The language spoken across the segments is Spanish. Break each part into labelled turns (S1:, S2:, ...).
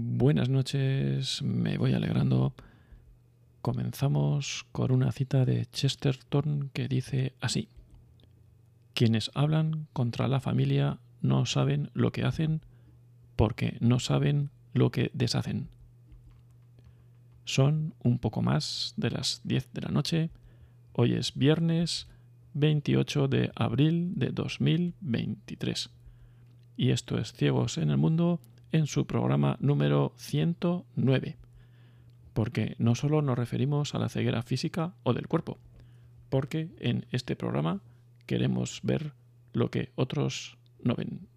S1: Buenas noches, me voy alegrando. Comenzamos con una cita de Chesterton que dice así. Quienes hablan contra la familia no saben lo que hacen porque no saben lo que deshacen. Son un poco más de las 10 de la noche. Hoy es viernes 28 de abril de 2023. Y esto es Ciegos en el Mundo en su programa número 109, porque no solo nos referimos a la ceguera física o del cuerpo, porque en este programa queremos ver lo que otros no ven.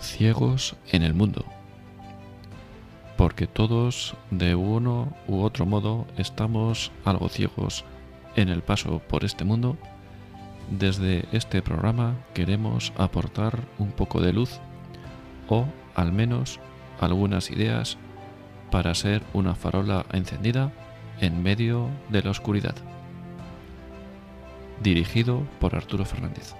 S1: Ciegos en el mundo. Porque todos, de uno u otro modo, estamos algo ciegos en el paso por este mundo, desde este programa queremos aportar un poco de luz o al menos algunas ideas para ser una farola encendida en medio de la oscuridad. Dirigido por Arturo Fernández.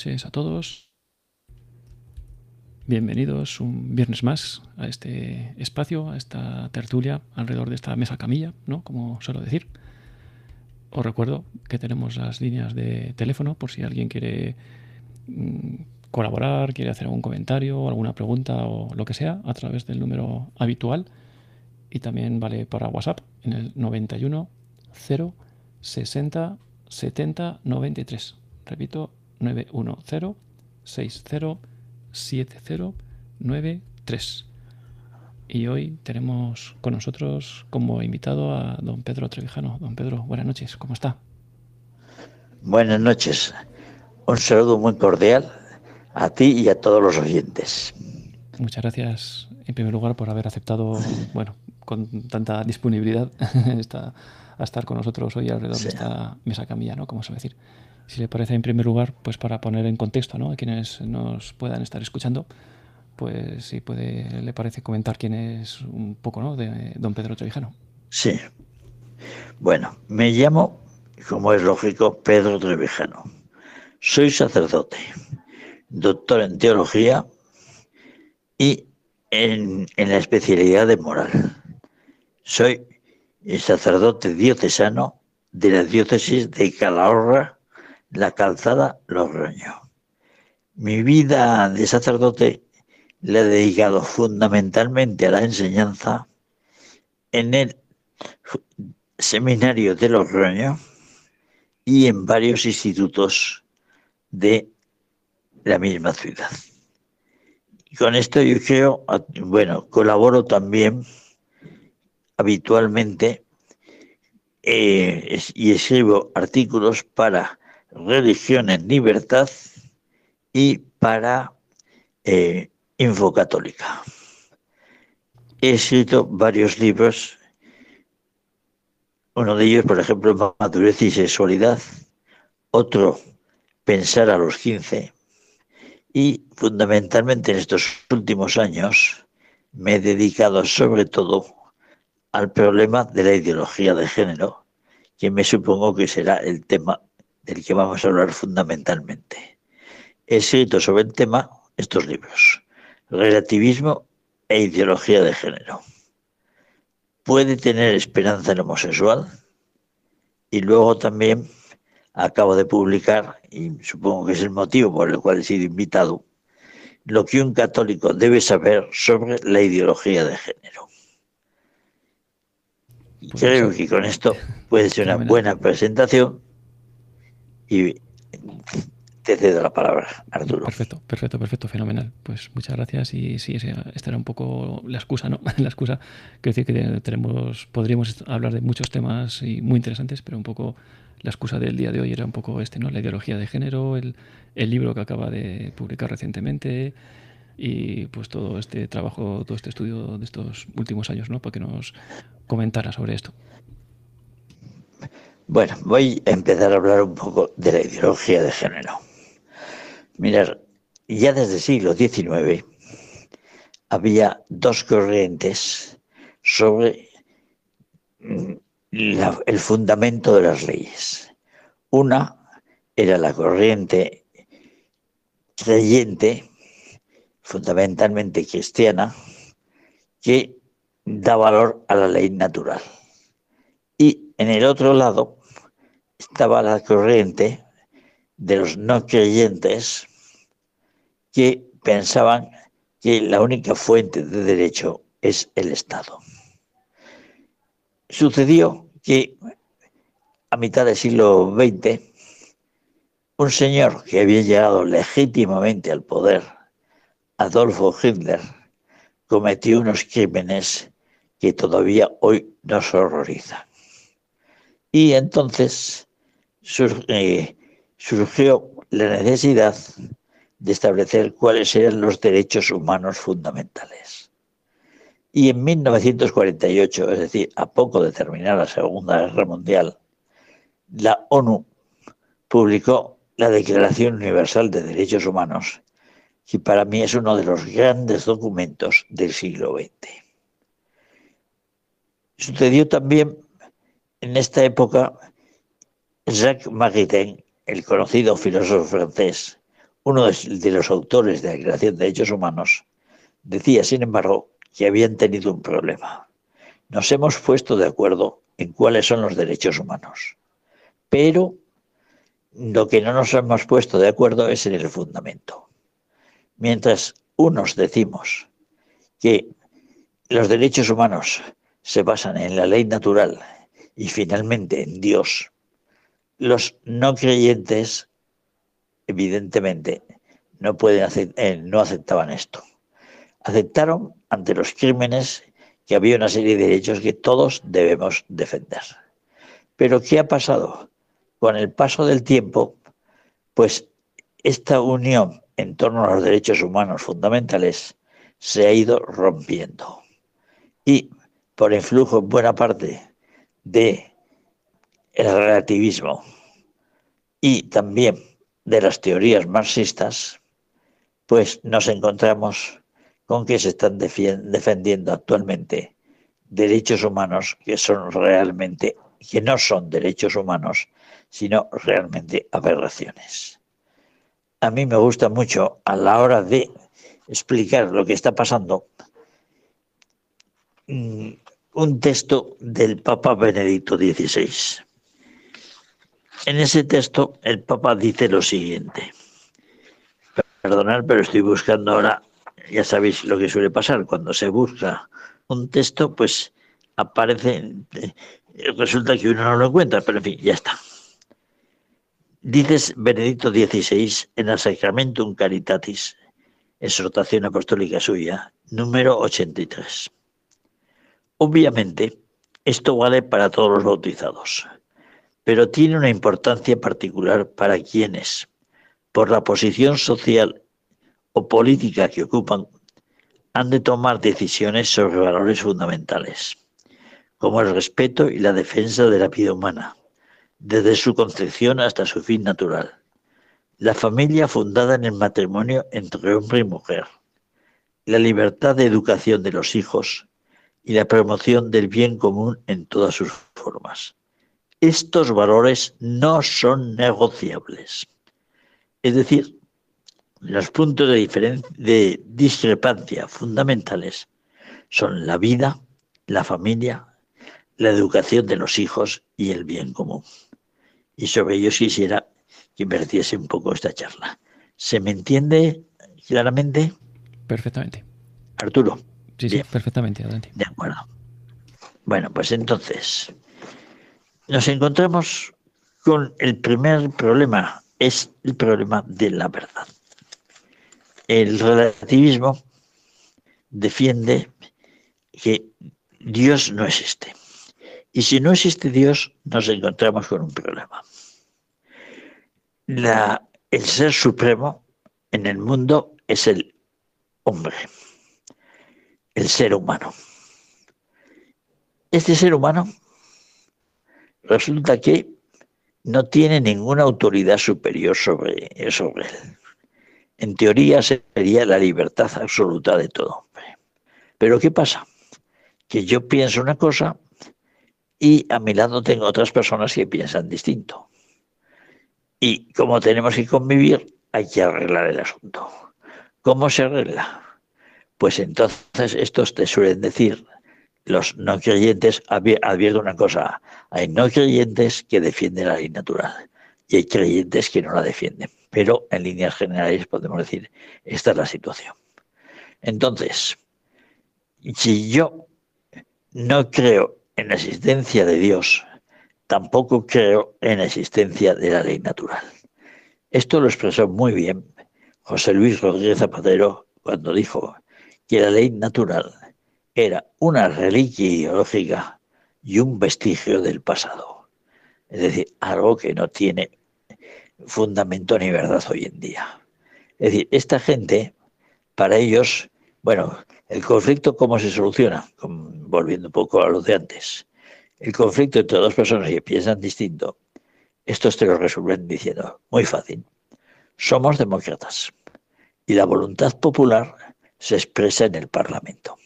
S1: Noches a todos. Bienvenidos un viernes más a este espacio, a esta tertulia alrededor de esta mesa camilla, ¿no? Como suelo decir. Os recuerdo que tenemos las líneas de teléfono por si alguien quiere mm, colaborar, quiere hacer algún comentario, alguna pregunta o lo que sea a través del número habitual. Y también vale para WhatsApp en el 91 0 60 70 93. Repito, 910 607093. Y hoy tenemos con nosotros como invitado a don Pedro Trevijano. Don Pedro, buenas noches, ¿cómo está?
S2: Buenas noches. Un saludo muy cordial a ti y a todos los oyentes.
S1: Muchas gracias, en primer lugar, por haber aceptado, bueno, con tanta disponibilidad, a estar con nosotros hoy alrededor de esta mesa camilla, ¿no? Como suele decir si le parece en primer lugar, pues para poner en contexto ¿no? a quienes nos puedan estar escuchando, pues si puede, le parece comentar quién es un poco ¿no? de don Pedro Trevijano.
S2: Sí. Bueno, me llamo, como es lógico, Pedro Trevijano. Soy sacerdote, doctor en teología y en, en la especialidad de moral. Soy el sacerdote diocesano de la diócesis de Calahorra, la calzada Logroño. Mi vida de sacerdote le he dedicado fundamentalmente a la enseñanza en el seminario de Logroño y en varios institutos de la misma ciudad. Y con esto yo creo, bueno, colaboro también habitualmente eh, y escribo artículos para Religión en Libertad y para eh, Infocatólica. He escrito varios libros, uno de ellos, por ejemplo, Madurez y Sexualidad, otro, Pensar a los 15, y fundamentalmente en estos últimos años me he dedicado sobre todo al problema de la ideología de género, que me supongo que será el tema del que vamos a hablar fundamentalmente. He escrito sobre el tema estos libros, Relativismo e Ideología de Género. Puede tener esperanza en homosexual y luego también acabo de publicar, y supongo que es el motivo por el cual he sido invitado, lo que un católico debe saber sobre la ideología de género. Pues Creo que con esto puede ser una buena presentación y te cedo la palabra, Arturo.
S1: Perfecto, perfecto, perfecto, fenomenal. Pues muchas gracias y sí, esta era un poco la excusa, ¿no? la excusa, quiero decir que tenemos, podríamos hablar de muchos temas y muy interesantes, pero un poco la excusa del día de hoy era un poco este, ¿no? La ideología de género, el, el libro que acaba de publicar recientemente y pues todo este trabajo, todo este estudio de estos últimos años, ¿no? Para que nos comentara sobre esto.
S2: Bueno, voy a empezar a hablar un poco de la ideología de género. Mirar, ya desde el siglo XIX había dos corrientes sobre mm, el fundamento de las leyes. Una era la corriente creyente, fundamentalmente cristiana, que da valor a la ley natural. Y en el otro lado estaba la corriente de los no creyentes que pensaban que la única fuente de derecho es el Estado. Sucedió que a mitad del siglo XX, un señor que había llegado legítimamente al poder, Adolfo Hitler, cometió unos crímenes que todavía hoy nos horrorizan. Y entonces eh, surgió la necesidad de establecer cuáles eran los derechos humanos fundamentales. Y en 1948, es decir, a poco de terminar la Segunda Guerra Mundial, la ONU publicó la Declaración Universal de Derechos Humanos, que para mí es uno de los grandes documentos del siglo XX. Sucedió también en esta época Jacques Maritain, el conocido filósofo francés, uno de los autores de la Declaración de Derechos Humanos, decía, sin embargo, que habían tenido un problema. Nos hemos puesto de acuerdo en cuáles son los derechos humanos, pero lo que no nos hemos puesto de acuerdo es en el fundamento. Mientras unos decimos que los derechos humanos se basan en la ley natural y finalmente en Dios, los no creyentes evidentemente no, pueden eh, no aceptaban esto. Aceptaron ante los crímenes que había una serie de derechos que todos debemos defender. Pero ¿qué ha pasado? Con el paso del tiempo, pues esta unión en torno a los derechos humanos fundamentales se ha ido rompiendo. Y por influjo en buena parte de el relativismo y también de las teorías marxistas, pues nos encontramos con que se están defendiendo actualmente derechos humanos que son realmente, que no son derechos humanos, sino realmente aberraciones. A mí me gusta mucho a la hora de explicar lo que está pasando mm, un texto del Papa Benedicto XVI. En ese texto el Papa dice lo siguiente. Perdonad, pero estoy buscando ahora, ya sabéis lo que suele pasar, cuando se busca un texto, pues aparece, eh, resulta que uno no lo encuentra, pero en fin, ya está. Dices Benedicto XVI en el Sacramentum Caritatis, exhortación apostólica suya, número 83. Obviamente, esto vale para todos los bautizados pero tiene una importancia particular para quienes, por la posición social o política que ocupan, han de tomar decisiones sobre valores fundamentales, como el respeto y la defensa de la vida humana, desde su concepción hasta su fin natural. La familia fundada en el matrimonio entre hombre y mujer, la libertad de educación de los hijos y la promoción del bien común en todas sus formas estos valores no son negociables. Es decir, los puntos de, de discrepancia fundamentales son la vida, la familia, la educación de los hijos y el bien común. Y sobre ellos quisiera que invirtiese un poco esta charla. ¿Se me entiende claramente?
S1: Perfectamente.
S2: Arturo.
S1: Sí, sí, perfectamente. Adelante.
S2: De acuerdo. Bueno, pues entonces, nos encontramos con el primer problema, es el problema de la verdad. El relativismo defiende que Dios no existe. Y si no existe Dios, nos encontramos con un problema. el ser supremo en el mundo es el hombre, el ser humano. Este ser humano resulta que no tiene ninguna autoridad superior sobre, sobre él. En teoría sería la libertad absoluta de todo hombre. Pero ¿qué pasa? Que yo pienso una cosa y a mi lado tengo otras personas que piensan distinto. Y como tenemos que convivir, hay que arreglar el asunto. ¿Cómo se arregla? Pues entonces estos te suelen decir, los no creyentes, advierto una cosa, hay no creyentes que defienden la ley natural y hay creyentes que no la defienden. Pero en líneas generales podemos decir, esta es la situación. Entonces, si yo no creo en la existencia de Dios, tampoco creo en la existencia de la ley natural. Esto lo expresó muy bien José Luis Rodríguez Zapatero cuando dijo que la ley natural era una reliquia ideológica y un vestigio del pasado. Es decir, algo que no tiene fundamento ni verdad hoy en día. Es decir, esta gente, para ellos, bueno, el conflicto, ¿cómo se soluciona? volviendo un poco a lo de antes. El conflicto entre dos personas que piensan distinto, estos te lo resuelven diciendo, muy fácil, somos demócratas y la voluntad popular se expresa en el Parlamento.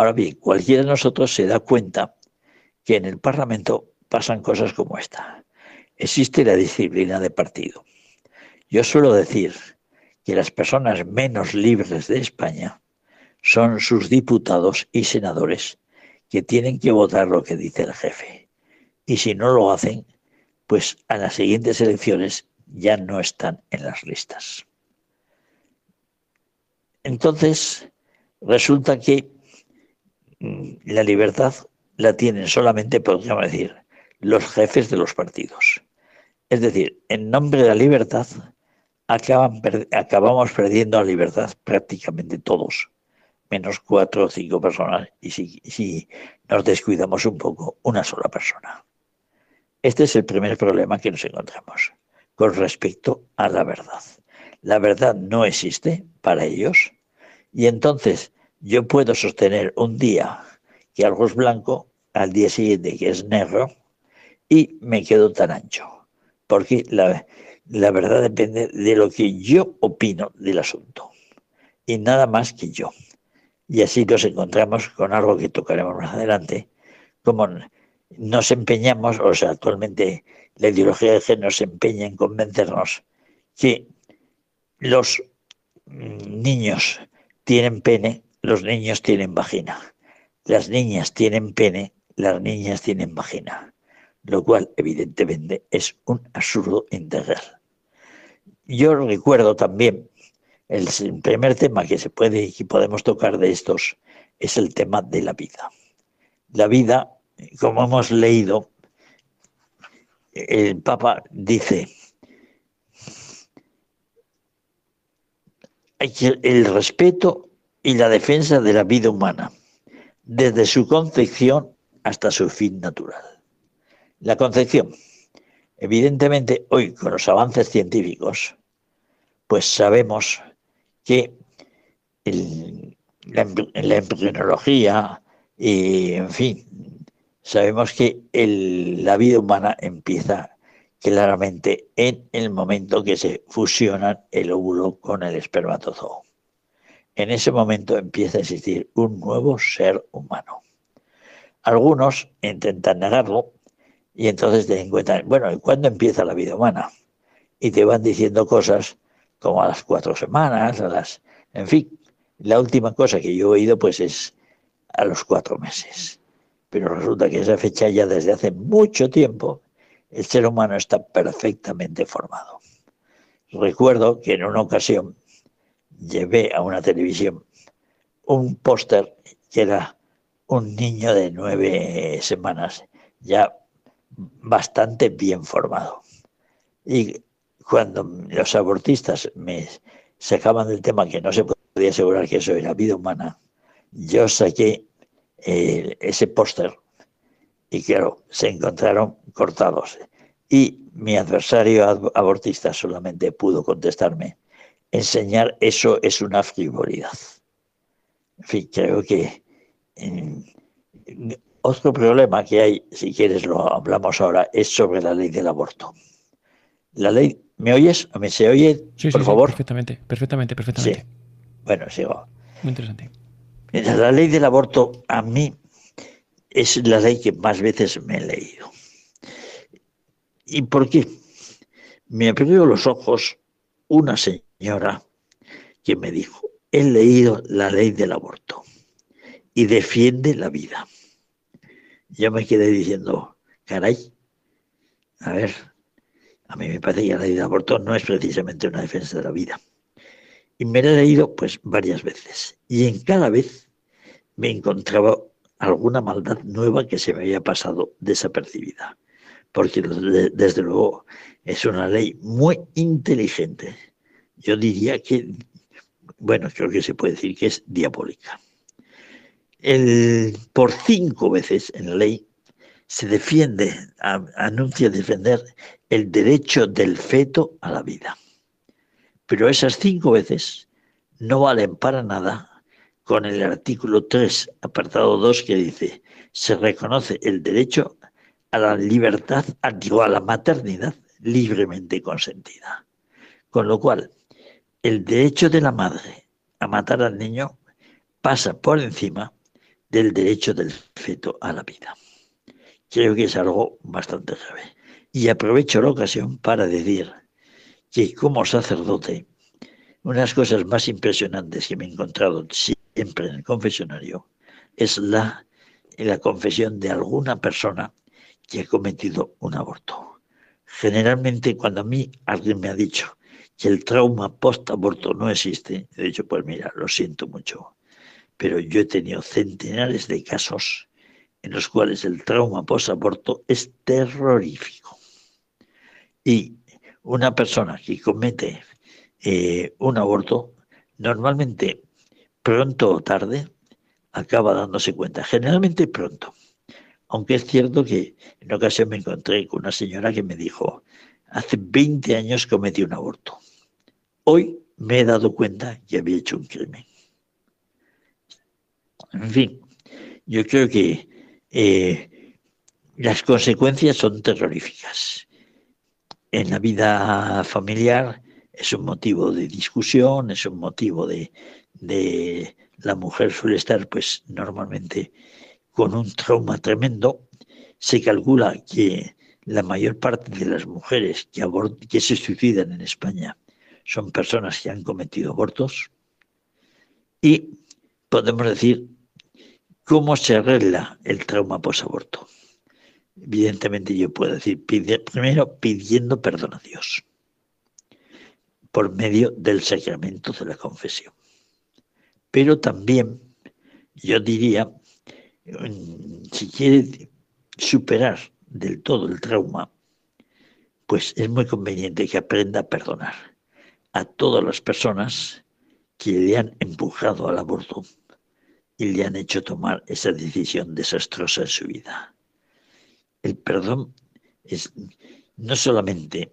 S2: Ahora bien, cualquiera de nosotros se da cuenta que en el Parlamento pasan cosas como esta. Existe la disciplina de partido. Yo suelo decir que las personas menos libres de España son sus diputados y senadores que tienen que votar lo que dice el jefe. Y si no lo hacen, pues a las siguientes elecciones ya no están en las listas. Entonces, resulta que la libertad la tienen solamente, podríamos decir, los jefes de los partidos. Es decir, en nombre de la libertad, acabamos perdiendo la libertad prácticamente todos menos cuatro o cinco personas y si, si nos descuidamos un poco, una sola persona. Este es el primer problema que nos encontramos con respecto a la verdad. La verdad no existe para ellos y entonces yo puedo sostener un día que algo es blanco, al día siguiente que es negro y me quedo tan ancho, porque la, verdad depende de lo que yo opino del asunto y nada más que yo. Y así nos encontramos con algo que tocaremos más adelante, como nos empeñamos, o sea, actualmente la ideología de género se empeña en convencernos que los niños tienen pene, los niños tienen vagina. Las niñas tienen pene, las niñas tienen vagina. Lo cual, evidentemente, es un absurdo integral. Yo recuerdo también el primer tema que se puede y podemos tocar de estos es el tema de la vida. La vida, como hemos leído, el Papa dice, el respeto y la defensa de la vida humana, desde su concepción hasta su fin natural. La concepción, evidentemente hoy con los avances científicos, pues sabemos que la, embrionología y, en fin, sabemos que la vida humana empieza claramente en el momento que se fusionan el óvulo con el espermatozoo. En ese momento empieza a existir un nuevo ser humano. Algunos intentan negarlo y entonces te encuentran, bueno, ¿cuándo empieza la vida humana? Y te van diciendo cosas como a las cuatro semanas, a las... En fin, la última cosa que yo he oído pues es a los cuatro meses. Pero resulta que esa fecha ya desde hace mucho tiempo el ser humano está perfectamente formado. Recuerdo que en una ocasión llevé a una televisión un póster que era un niño de nueve semanas, ya bastante bien formado. Y cuando los abortistas me sacaban del tema que no se podía asegurar que eso era vida humana, yo saqué eh, ese póster y claro, se encontraron cortados. Y mi adversario abortista solamente pudo contestarme, enseñar eso es una frivolidad. En fin, creo que otro problema que hay, si quieres lo hablamos ahora, es sobre la ley del aborto. La ley, ¿me oyes? ¿Me se oye?
S1: Sí,
S2: por
S1: sí,
S2: favor.
S1: perfectamente, perfectamente, perfectamente.
S2: Sí. Bueno, sigo.
S1: Muy interesante.
S2: La ley del aborto a mí es la ley que más veces me he leído. ¿Y por qué? Me abrió los ojos una señora que me dijo, he leído la ley del aborto y defiende la vida. Yo me quedé diciendo, caray, a ver, a mí me parece que la ley del aborto no es precisamente una defensa de la vida. Y me la he leído pues varias veces. Y en cada vez me encontraba alguna maldad nueva que se me había pasado desapercibida. Porque desde luego es una ley muy inteligente. Yo diría que, bueno, creo que se puede decir que es diabólica. Por cinco veces en la ley se defiende, anuncia defender el derecho del feto a la vida. Pero esas cinco veces no valen para nada con el artículo 3, apartado 2, que dice, se reconoce el derecho a la libertad, a la maternidad libremente consentida. Con lo cual, el derecho de la madre a matar al niño pasa por encima del derecho del feto a la vida. Creo que es algo bastante grave. Y aprovecho la ocasión para decir que como sacerdote, unas cosas más impresionantes que me he encontrado siempre en el confesionario es la, la confesión de alguna persona que ha cometido un aborto. Generalmente cuando a mí alguien me ha dicho que el trauma post-aborto no existe, he dicho, pues mira, lo siento mucho, pero yo he tenido centenares de casos en los cuales el trauma post-aborto es terrorífico. Y una persona que comete eh, un aborto, normalmente pronto o tarde, acaba dándose cuenta, generalmente pronto. Aunque es cierto que en ocasión me encontré con una señora que me dijo, hace 20 años cometí un aborto. Hoy me he dado cuenta que había hecho un crimen. En fin, yo creo que eh, las consecuencias son terroríficas. En la vida familiar es un motivo de discusión, es un motivo de, de la mujer suele estar pues normalmente con un trauma tremendo. Se calcula que la mayor parte de las mujeres que, que se suicidan en España son personas que han cometido abortos. Y podemos decir ¿Cómo se arregla el trauma posaborto? Evidentemente yo puedo decir, primero pidiendo perdón a Dios por medio del sacramento de la confesión. Pero también yo diría, si quiere superar del todo el trauma, pues es muy conveniente que aprenda a perdonar a todas las personas que le han empujado al aborto y le han hecho tomar esa decisión desastrosa en su vida. El perdón es no solamente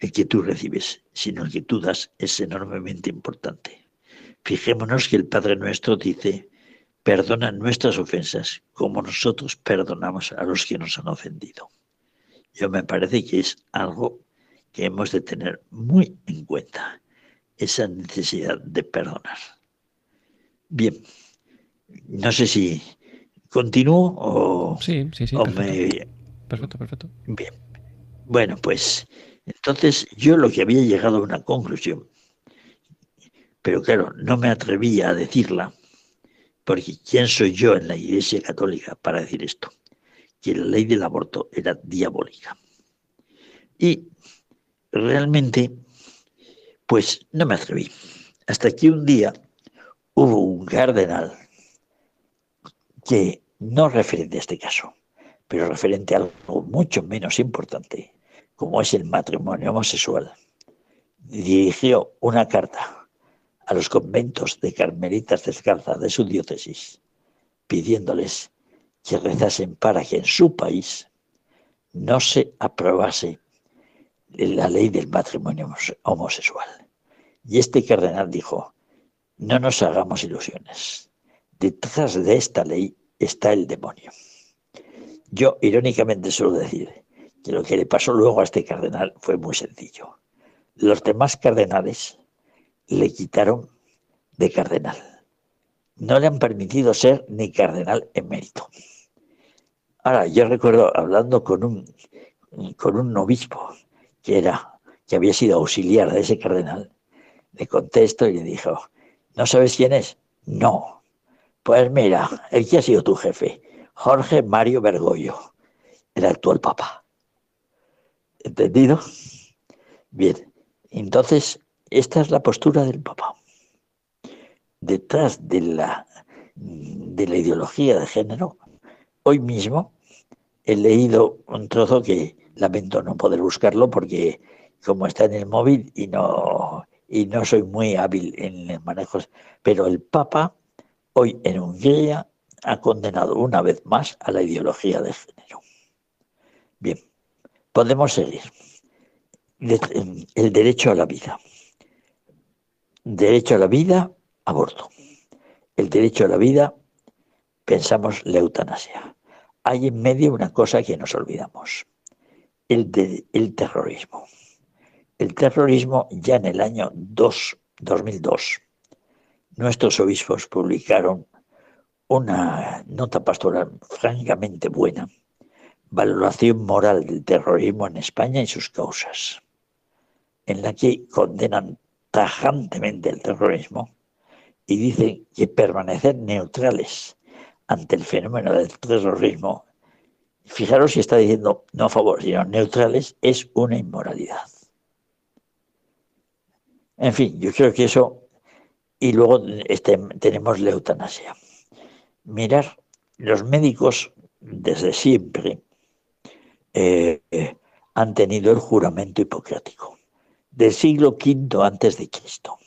S2: el que tú recibes, sino el que tú das es enormemente importante. Fijémonos que el Padre nuestro dice, perdona nuestras ofensas como nosotros perdonamos a los que nos han ofendido. Yo me parece que es algo que hemos de tener muy en cuenta, esa necesidad de perdonar. Bien, no sé si continúo o,
S1: sí, sí, sí, perfecto. perfecto, perfecto.
S2: Bien. Bueno, pues entonces yo lo que había llegado a una conclusión, pero claro, no me atrevía a decirla, porque ¿quién soy yo en la Iglesia Católica para decir esto? Que la ley del aborto era diabólica. Y realmente, pues no me atreví. Hasta que un día hubo un cardenal que no referente a este caso, pero referente a algo mucho menos importante, como es el matrimonio homosexual, dirigió una carta a los conventos de carmelitas descalzas de su diócesis, pidiéndoles que rezasen para que en su país no se aprobase la ley del matrimonio homosexual. Y este cardenal dijo, no nos hagamos ilusiones detrás de esta ley está el demonio. Yo irónicamente suelo decir que lo que le pasó luego a este cardenal fue muy sencillo. Los demás cardenales le quitaron de cardenal. No le han permitido ser ni cardenal emérito. Ahora, yo recuerdo hablando con un, con un obispo que era, que había sido auxiliar de ese cardenal, le contesto y le dijo, ¿no sabes quién es? No. Pues mira, el que ha sido tu jefe, Jorge Mario Bergoglio, el actual papa. ¿Entendido? Bien, entonces, esta es la postura del papa. Detrás de la, de la ideología de género, hoy mismo he leído un trozo que lamento no poder buscarlo porque como está en el móvil y no, y no soy muy hábil en el manejo, pero el Papa hoy en Hungría ha condenado una vez más a la ideología de género. Bien, podemos seguir. El derecho a la vida. Derecho a la vida, aborto. El derecho a la vida, pensamos la eutanasia. Hay en medio una cosa que nos olvidamos, el, terrorismo. El terrorismo ya en el año 2, 2002, nuestros obispos publicaron una nota pastoral francamente buena, valoración moral del terrorismo en España y sus causas, en la que condenan tajantemente el terrorismo y dicen que permanecer neutrales ante el fenómeno del terrorismo, fijaros si está diciendo no a favor, sino neutrales, es una inmoralidad. En fin, yo creo que eso, y luego este, tenemos la eutanasia mirar, los médicos desde siempre eh, han tenido el juramento hipocrático, del siglo V antes de Cristo.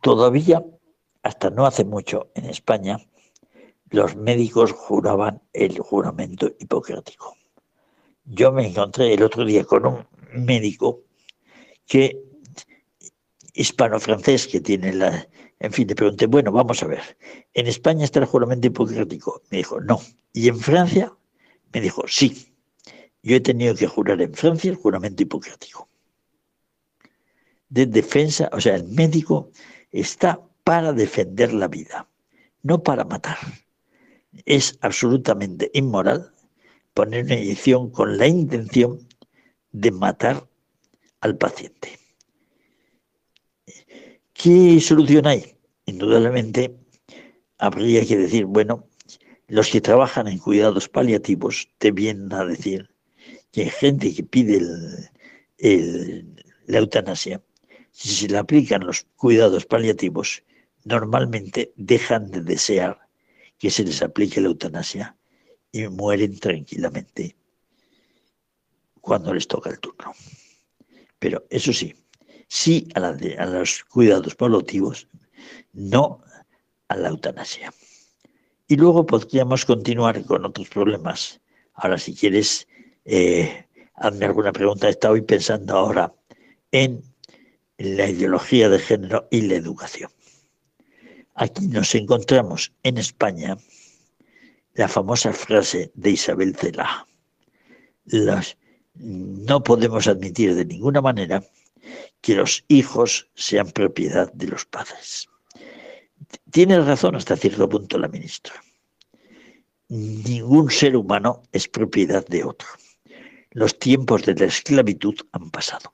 S2: Todavía, hasta no hace mucho en España, los médicos juraban el juramento hipocrático. Yo me encontré el otro día con un médico que hispano-francés que tiene la, en fin, le pregunté, bueno, vamos a ver, ¿en España está el juramento hipocrático? Me dijo, no. ¿Y en Francia? Me dijo, sí. Yo he tenido que jurar en Francia el juramento hipocrático. De defensa, o sea, el médico está para defender la vida, no para matar. Es absolutamente inmoral poner una inyección con la intención de matar al paciente. ¿Qué solución hay? Indudablemente habría que decir, bueno, los que trabajan en cuidados paliativos te vienen a decir que hay gente que pide la eutanasia, si se le aplican los cuidados paliativos, normalmente dejan de desear que se les aplique la eutanasia y mueren tranquilamente cuando les toca el turno. Pero eso sí, sí a, los cuidados paliativos, no a la eutanasia. Y luego podríamos continuar con otros problemas. Ahora, si quieres, eh, hazme alguna pregunta. Estaba pensando ahora en la ideología de género y la educación. Aquí nos encontramos en España la famosa frase de Isabel Cela. no podemos admitir de ninguna manera que los hijos sean propiedad de los padres. Tiene razón hasta cierto punto la ministra. Ningún ser humano es propiedad de otro. Los tiempos de la esclavitud han pasado.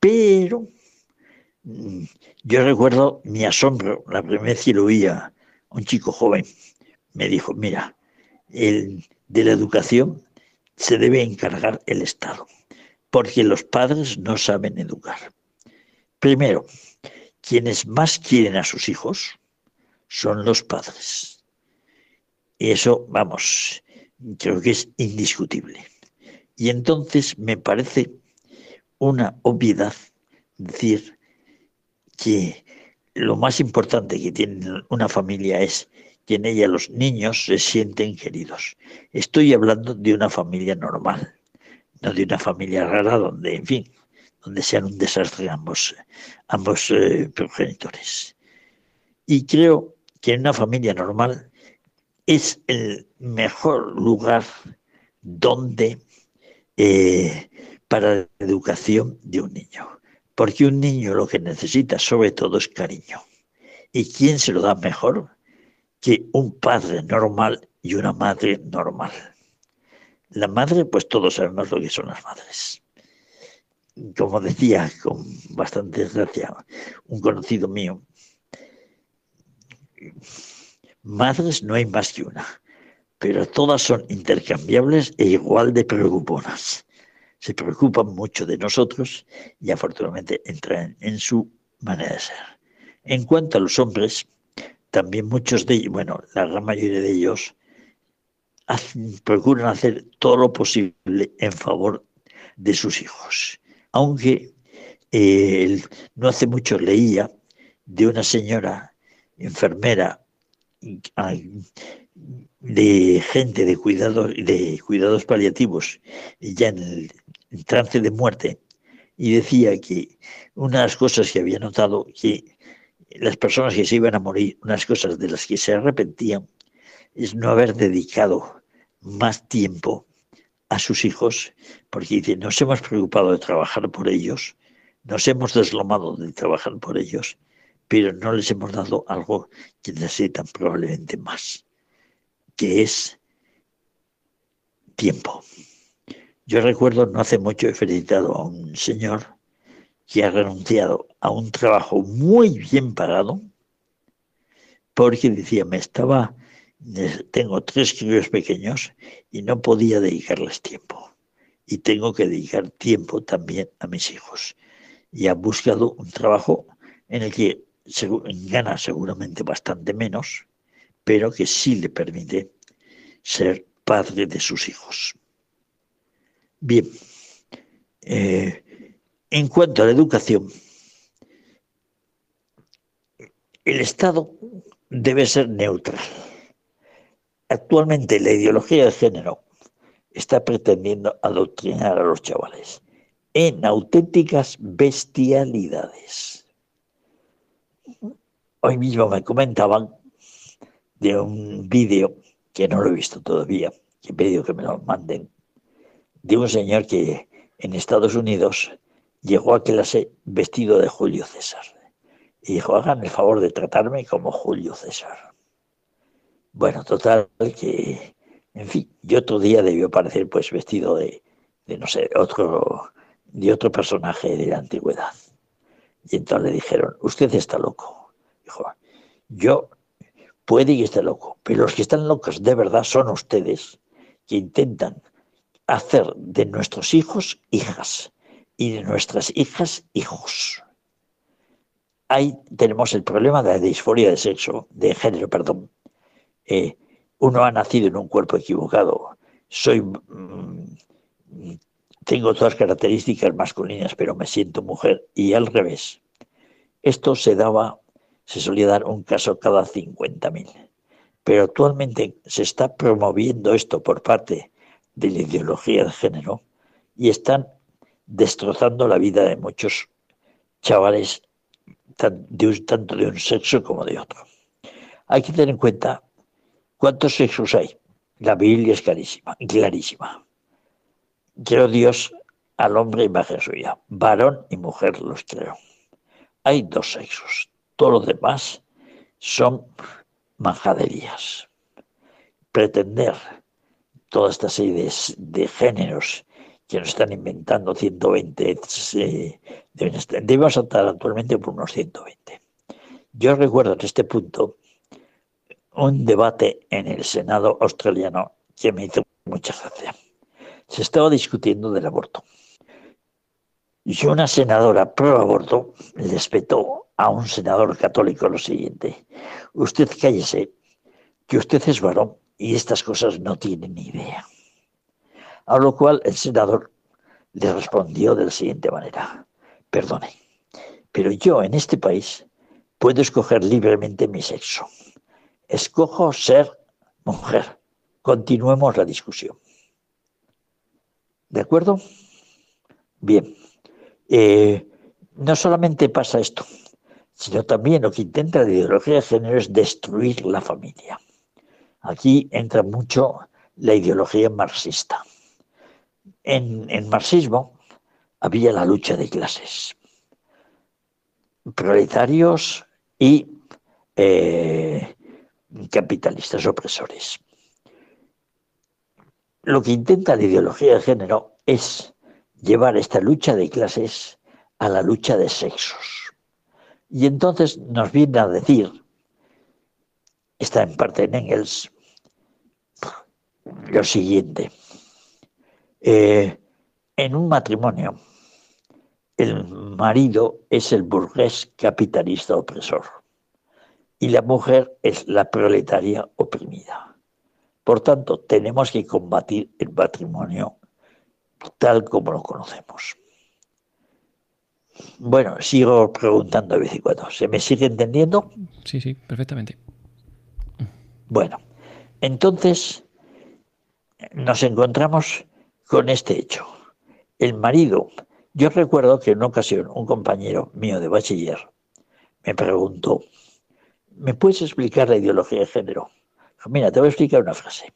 S2: Pero yo recuerdo mi asombro la primera vez que lo oía un chico joven. Me dijo, mira, el, de la educación se debe encargar el Estado porque los padres no saben educar. Primero, quienes más quieren a sus hijos son los padres. Y eso, vamos, creo que es indiscutible. Y entonces me parece una obviedad decir que lo más importante que tiene una familia es que en ella los niños se sienten queridos. Estoy hablando de una familia normal no de una familia rara donde, en fin, donde sean un desastre ambos, ambos eh, progenitores. Y creo que en una familia normal es el mejor lugar donde eh, para la educación de un niño. Porque un niño lo que necesita sobre todo es cariño. ¿Y quién se lo da mejor que un padre normal y una madre normal? La madre, pues todos sabemos lo que son las madres. Como decía con bastante desgracia un conocido mío, madres no hay más que una, pero todas son intercambiables e igual de preocuponas. Se preocupan mucho de nosotros y afortunadamente entran en su manera de ser. En cuanto a los hombres, también muchos de ellos, bueno, la gran mayoría de ellos, procuran hacer todo lo posible en favor de sus hijos. Aunque eh, no hace mucho leía de una señora enfermera de gente de cuidados, de cuidados paliativos ya en el trance de muerte y decía que una de las cosas que había notado que las personas que se iban a morir, unas cosas de las que se arrepentían es no haber dedicado más tiempo a sus hijos, porque dice, nos hemos preocupado de trabajar por ellos, nos hemos deslomado de trabajar por ellos, pero no les hemos dado algo que necesitan probablemente más, que es tiempo. Yo recuerdo, no hace mucho he felicitado a un señor que ha renunciado a un trabajo muy bien pagado, porque decía, me estaba, tengo tres críos pequeños y no podía dedicarles tiempo. Y tengo que dedicar tiempo también a mis hijos. Y ha buscado un trabajo en el que gana seguramente bastante menos, pero que sí le permite ser padre de sus hijos. Bien, eh, en cuanto a la educación, el Estado debe ser neutral. Actualmente la ideología de género está pretendiendo adoctrinar a los chavales en auténticas bestialidades Hoy mismo me comentaban de un vídeo que no lo he visto todavía, que he pedido que me lo manden, de un señor que en Estados Unidos llegó a clase vestido de Julio César. Y dijo, hagan el favor de tratarme como Julio César. Bueno, total, que, en fin, yo otro día debió parecer pues vestido de, de no sé, otro, de otro personaje de la antigüedad. Y entonces le dijeron, usted está loco. Dijo, yo puede que esté loco, pero los que están locos de verdad son ustedes que intentan hacer de nuestros hijos hijas y de nuestras hijas hijos. Ahí tenemos el problema de la disforia de sexo, de género, perdón. Eh, uno ha nacido en un cuerpo equivocado. Soy mm, tengo todas características masculinas, pero me siento mujer. Y al revés. Esto se daba, se solía dar un caso cada 50.000. Pero actualmente se está promoviendo esto por parte de la ideología de género y están destrozando la vida de muchos chavales, tanto de un sexo como de otro. Hay que tener en cuenta cuántos sexos hay. La Biblia es clarísima. clarísima. Creo Dios al hombre imagen suya, varón y mujer los creo. Hay dos sexos, todos los demás son manjaderías. Pretender toda esta serie de, géneros que nos están inventando 120, eh, debemos estar actualmente por unos 120. Yo recuerdo en este punto un debate en el Senado australiano que me hizo mucha gracia se estaba discutiendo del aborto. Y una senadora pro aborto le respetó a un senador católico lo siguiente, usted cállese, que usted es varón y estas cosas no tiene ni idea. A lo cual el senador le respondió de la siguiente manera, perdone, pero yo en este país puedo escoger libremente mi sexo. Escojo ser mujer. Continuemos la discusión. ¿De acuerdo? Bien. Eh, no solamente pasa esto, sino también lo que intenta la ideología de género es destruir la familia. Aquí entra mucho la ideología marxista. En marxismo había la lucha de clases, proletarios y eh, capitalistas opresores. Lo que intenta la ideología de género es llevar esta lucha de clases a la lucha de sexos. Y entonces nos viene a decir, está en parte en Engels, lo siguiente. Eh, en un matrimonio, el marido es el burgués capitalista opresor y la mujer es la proletaria oprimida. Por tanto, tenemos que combatir el matrimonio tal como lo conocemos. Bueno, sigo preguntando de vez. ¿Se me sigue entendiendo?
S1: Sí, sí, perfectamente.
S2: Bueno, entonces nos encontramos con este hecho. El marido, yo recuerdo que en una ocasión un compañero mío de bachiller me preguntó, ¿me puedes explicar la ideología de género? Mira, te voy a explicar una frase.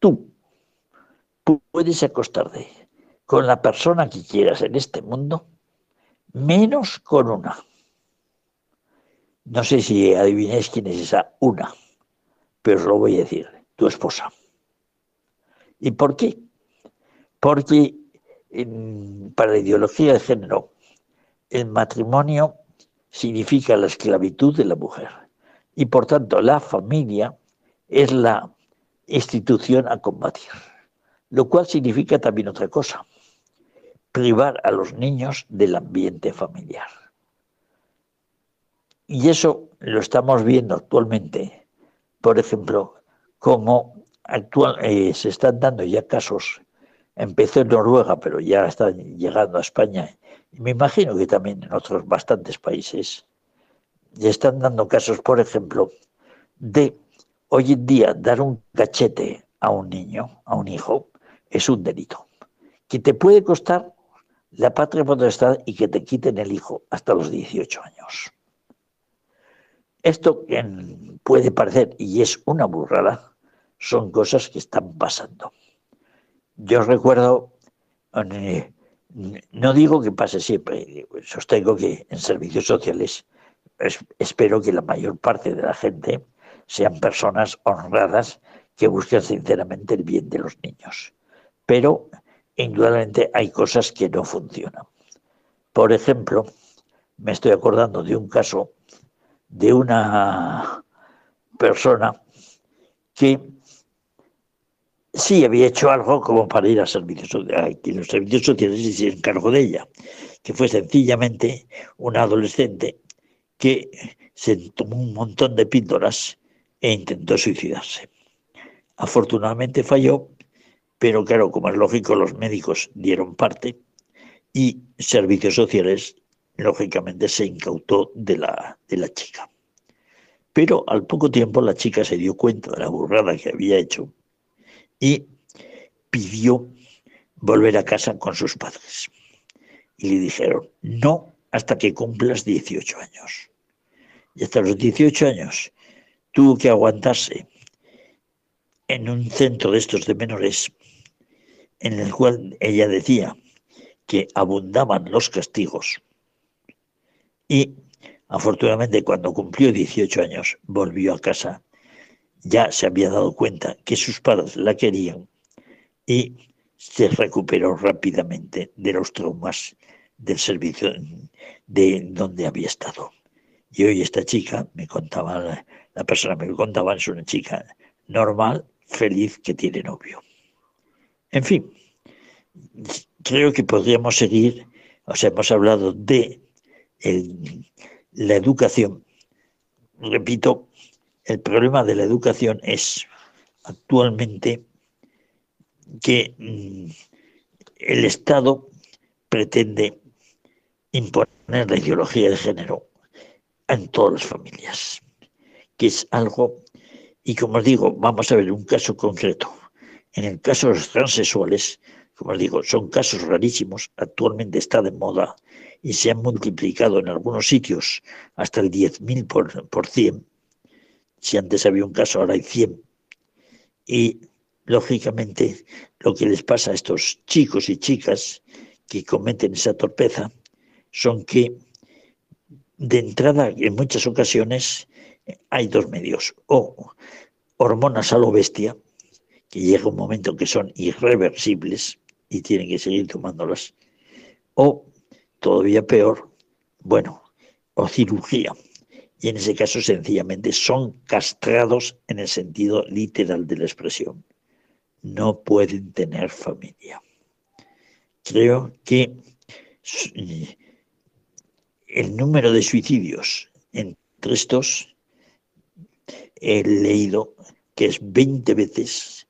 S2: Tú puedes acostarte con la persona que quieras en este mundo, menos con una. No sé si adivinéis quién es esa una, pero os lo voy a decir, tu esposa. ¿Y por qué? Porque para la ideología de género, el matrimonio significa la esclavitud de la mujer y por tanto la familia es la institución a combatir lo cual significa también otra cosa, privar a los niños del ambiente familiar. Y eso lo estamos viendo actualmente, por ejemplo, como actual, eh, se están dando ya casos, empezó en Noruega, pero ya están llegando a España, y me imagino que también en otros bastantes países, ya están dando casos, por ejemplo, de hoy en día dar un cachete a un niño, a un hijo, es un delito, que te puede costar la patria potestad y que te quiten el hijo hasta los 18 años. Esto puede parecer, y es una burrada, son cosas que están pasando. Yo recuerdo, no digo que pase siempre, sostengo que en servicios sociales espero que la mayor parte de la gente sean personas honradas que busquen sinceramente el bien de los niños pero indudablemente hay cosas que no funcionan. Por ejemplo, me estoy acordando de un caso de una persona que sí había hecho algo como para ir a servicios sociales, que los servicios sociales se hicieron cargo de ella, que fue sencillamente una adolescente que se tomó un montón de píldoras e intentó suicidarse. Afortunadamente falló pero claro, como es lógico, los médicos dieron parte y servicios sociales, lógicamente, se incautó de la, de la chica. Pero al poco tiempo la chica se dio cuenta de la burrada que había hecho y pidió volver a casa con sus padres. Y le dijeron, no hasta que cumplas 18 años. Y hasta los 18 años tuvo que aguantarse en un centro de estos de menores en el cual ella decía que abundaban los castigos y afortunadamente cuando cumplió 18 años volvió a casa, ya se había dado cuenta que sus padres la querían y se recuperó rápidamente de los traumas del servicio de donde había estado. Y hoy esta chica, me contaba, la, persona me lo contaba, es una chica normal, feliz, que tiene novio. En fin, creo que podríamos seguir, o sea, hemos hablado de la educación. Repito, el problema de la educación es actualmente que mm, el Estado pretende imponer la ideología de género en todas las familias, que es algo, y como os digo, vamos a ver un caso concreto. En el caso de los transexuales, como os digo, son casos rarísimos, actualmente está de moda y se han multiplicado en algunos sitios hasta el 10.000 por, por 100. Si antes había un caso, ahora hay 100 Y, lógicamente, lo que les pasa a estos chicos y chicas que cometen esa torpeza son que, de entrada, en muchas ocasiones, hay dos medios. O hormonas a lo bestia, que llega un momento que son irreversibles y tienen que seguir tomándolas. O, todavía peor, bueno, o cirugía. Y en ese caso, sencillamente, son castrados en el sentido literal de la expresión. No pueden tener familia. Creo que el número de suicidios entre estos he leído que es 20 veces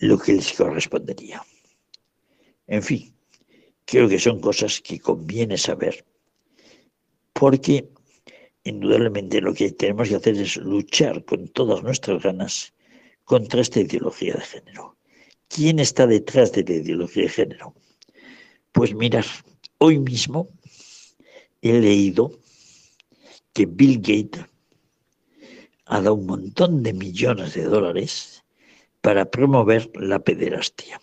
S2: lo que les correspondería. En fin, creo que son cosas que conviene saber, porque indudablemente lo que tenemos que hacer es luchar con todas nuestras ganas contra esta ideología de género. ¿Quién está detrás de la ideología de género? Pues mirar, hoy mismo he leído que Bill Gates ha dado un montón de millones de dólares para promover la pederastia.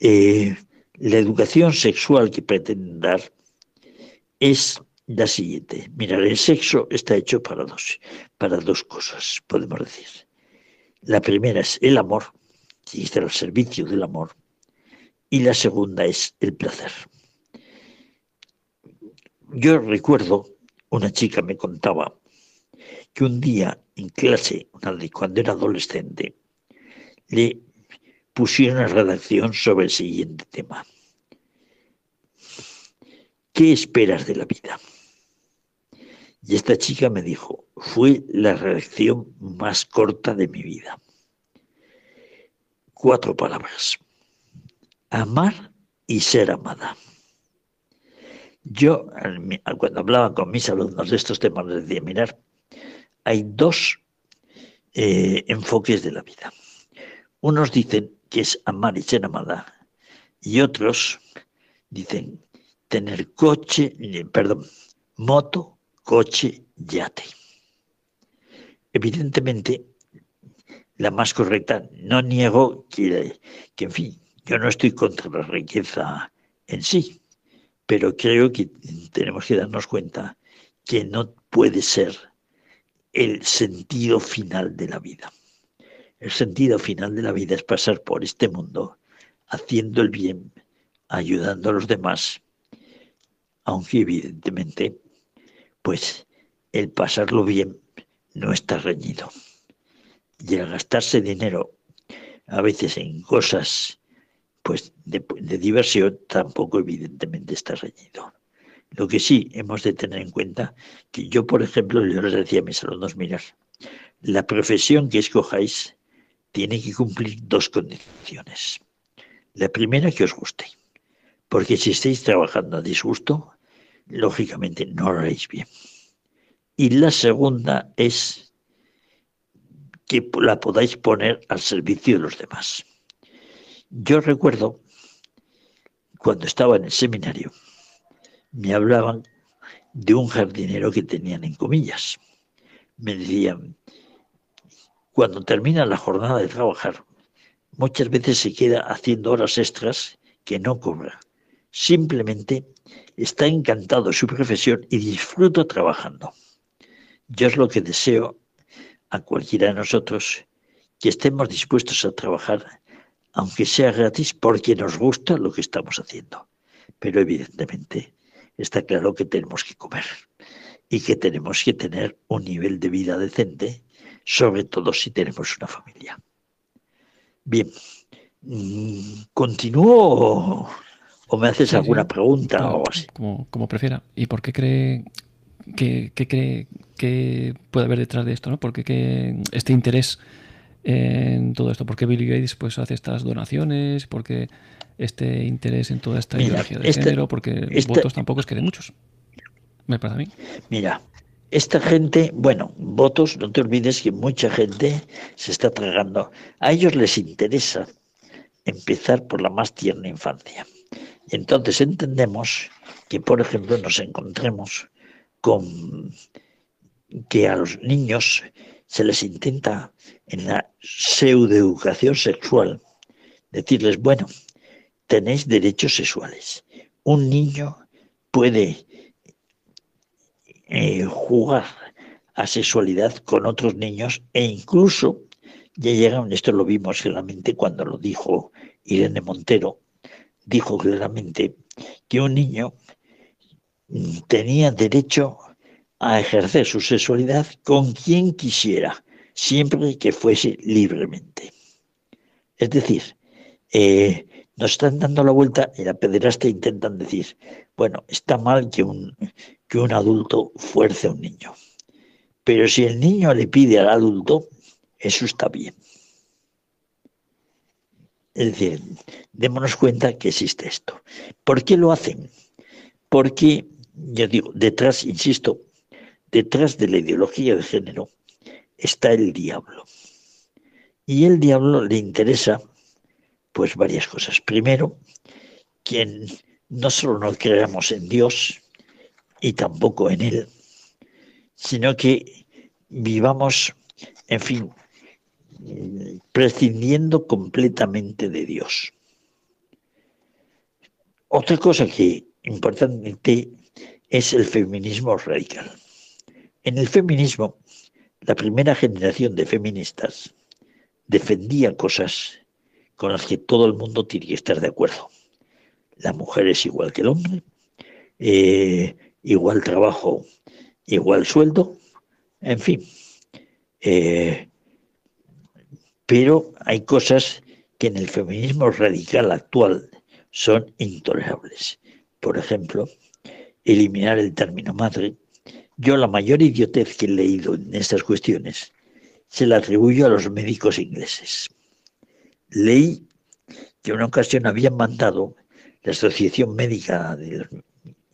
S2: Eh, la educación sexual que pretenden dar es la siguiente. Mirar, el sexo está hecho para dos, para dos cosas, podemos decir. La primera es el amor, y está al servicio del amor, y la segunda es el placer. Yo recuerdo, una chica me contaba que un día en clase, cuando era adolescente, le pusieron una redacción sobre el siguiente tema. ¿Qué esperas de la vida? Y esta chica me dijo, fue la redacción más corta de mi vida. Cuatro palabras. Amar y ser amada. Yo, cuando hablaba con mis alumnos de estos temas, les decía, mirar, hay dos eh, enfoques de la vida. Unos dicen que es amar y ser amada, y otros dicen tener coche, eh, perdón, moto, coche, yate. Evidentemente, la más correcta, no niego que, que, en fin, yo no estoy contra la riqueza en sí, pero creo que tenemos que darnos cuenta que no puede ser el sentido final de la vida. El sentido final de la vida es pasar por este mundo haciendo el bien, ayudando a los demás, aunque evidentemente, pues el pasarlo bien no está reñido. Y el gastarse dinero a veces en cosas pues de, de diversión tampoco evidentemente está reñido. Lo que sí hemos de tener en cuenta, que yo, por ejemplo, yo les decía a mis alumnos, mirar, la profesión que escojáis tiene que cumplir dos condiciones. La primera, que os guste, porque si estáis trabajando a disgusto, lógicamente no lo haréis bien. Y la segunda es que la podáis poner al servicio de los demás. Yo recuerdo, cuando estaba en el seminario, me hablaban de un jardinero que tenían en comillas. Me decían, cuando termina la jornada de trabajar, muchas veces se queda haciendo horas extras que no cobra. Simplemente está encantado su profesión y disfruta trabajando. Yo es lo que deseo a cualquiera de nosotros, que estemos dispuestos a trabajar, aunque sea gratis, porque nos gusta lo que estamos haciendo. Pero evidentemente está claro que tenemos que comer y que tenemos que tener un nivel de vida decente, sobre todo si tenemos una familia. Bien, mm, ¿continúo o, me haces alguna pregunta o así?
S1: Como, como, prefiera. ¿Y por qué cree que, cree que puede haber detrás de esto? ¿no? ¿Por qué este interés en todo esto? ¿Por qué Bill Gates pues, hace estas donaciones? ¿Por qué este interés en toda esta ideología de este género, porque este votos tampoco es que de muchos. Me parece a mí.
S2: Mira, esta gente, bueno, votos, no te olvides que mucha gente se está tragando. A ellos les interesa empezar por la más tierna infancia. Entonces entendemos que, por ejemplo, nos encontremos con que a los niños se les intenta en la pseudoeducación sexual decirles, bueno, tenéis derechos sexuales. Un niño puede eh, jugar a sexualidad con otros niños e incluso ya llegan, esto lo vimos claramente cuando lo dijo Irene Montero, dijo claramente que un niño tenía derecho a ejercer su sexualidad con quien quisiera, siempre que fuese libremente. Es decir, eh, nos están dando la vuelta y la pederasta intentan decir, bueno, está mal que un, que un adulto fuerce a un niño. Pero si el niño le pide al adulto, eso está bien. Es decir, démonos cuenta que existe esto. ¿Por qué lo hacen? Porque, ya digo, detrás, insisto, detrás de la ideología de género está el diablo. Y el diablo le interesa, pues, varias cosas. Primero, quien no solo no creamos en Dios y tampoco en Él, sino que vivamos, en fin, prescindiendo completamente de Dios. Otra cosa que importante es el feminismo radical. En el feminismo, la primera generación de feministas defendía cosas con las que todo el mundo tiene que estar de acuerdo. La mujer es igual que el hombre, eh, igual trabajo, igual sueldo, en fin. Eh, pero hay cosas que en el feminismo radical actual son intolerables. Por ejemplo, eliminar el término madre. Yo la mayor idiotez que he leído en estas cuestiones se la atribuyo a los médicos ingleses. Leí que una ocasión habían mandado, la Asociación Médica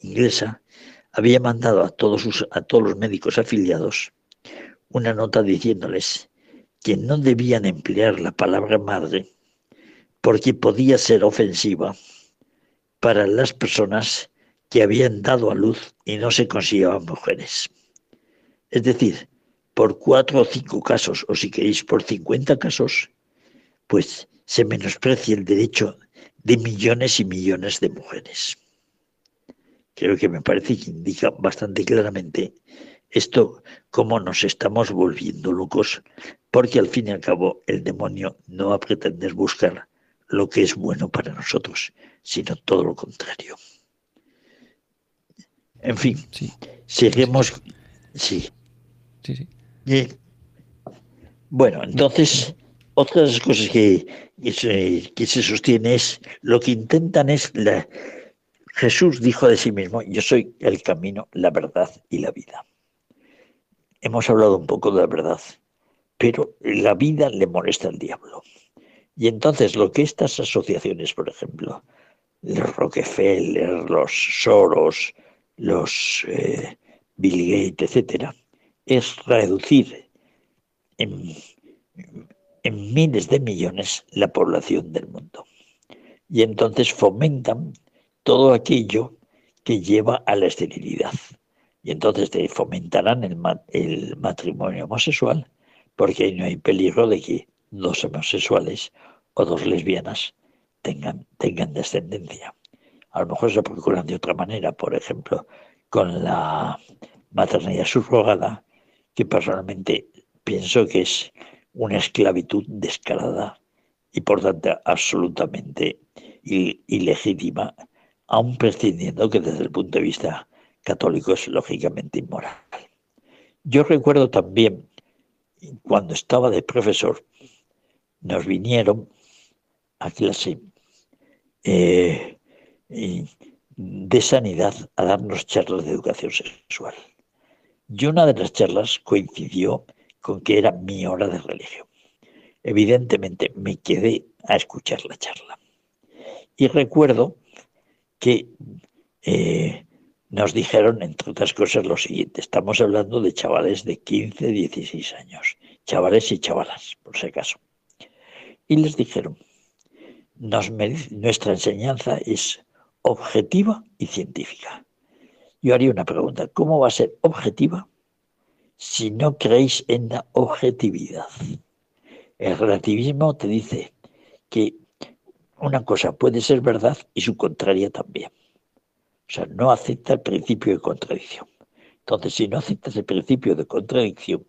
S2: Inglesa había mandado a todos, a todos los médicos afiliados una nota diciéndoles que no debían emplear la palabra madre porque podía ser ofensiva para las personas que habían dado a luz y no se consideraban mujeres. Es decir, por cuatro o cinco casos, o si queréis por cincuenta casos, pues se menosprecia el derecho de millones y millones de mujeres. Creo que me parece que indica bastante claramente esto cómo nos estamos volviendo locos, porque al fin y al cabo el demonio no va a pretender buscar lo que es bueno para nosotros, sino todo lo contrario. En fin, sí. seguimos. Sí. Sí, sí. bueno, entonces, otras cosas que, que se sostiene es lo que intentan es la, Jesús dijo de sí mismo, yo soy el camino, la verdad y la vida. Hemos hablado un poco de la verdad, pero la vida le molesta al diablo. Y entonces lo que estas asociaciones, por ejemplo, los Rockefeller, los Soros, los eh, Bill Gates, etcétera, es reducir en, miles de millones la población del mundo. Y entonces fomentan todo aquello que lleva a la esterilidad. Y entonces te fomentarán el, matrimonio homosexual porque no hay peligro de que dos homosexuales o dos lesbianas tengan descendencia. A lo mejor se procuran de otra manera, por ejemplo, con la maternidad subrogada, que personalmente pienso que es una esclavitud descarada y por tanto absolutamente ilegítima, aun prescindiendo que desde el punto de vista católico es lógicamente inmoral. Yo recuerdo también, cuando estaba de profesor, nos vinieron a clase eh, de sanidad a darnos charlas de educación sexual. Y una de las charlas coincidió con que era mi hora de religión. Evidentemente me quedé a escuchar la charla. Y recuerdo que eh, nos dijeron, entre otras cosas, lo siguiente. Estamos hablando de chavales de 15, 16 años, chavales y chavalas, por si acaso. Y les dijeron, nuestra enseñanza es objetiva y científica. Yo haría una pregunta, ¿cómo va a ser objetiva si no creéis en la objetividad. El relativismo te dice que una cosa puede ser verdad y su contraria también. O sea, no acepta el principio de contradicción. Entonces, si no aceptas el principio de contradicción,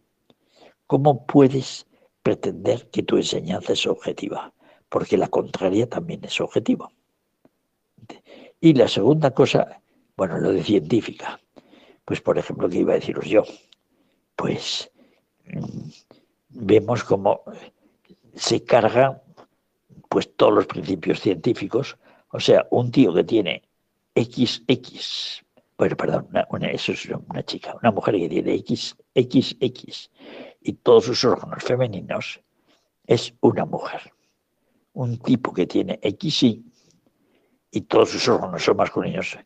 S2: ¿cómo puedes pretender que tu enseñanza es objetiva? Porque la contraria también es objetiva. Y la segunda cosa, bueno, lo de científica. Pues, por ejemplo, ¿qué iba a deciros yo? Pues mm, vemos cómo se cargan pues todos los principios científicos. O sea, un tío que tiene XX, bueno, perdón, eso es una chica, una mujer que tiene XXX y todos sus órganos femeninos, es una mujer. Un tipo que tiene XY y todos sus órganos son masculinos.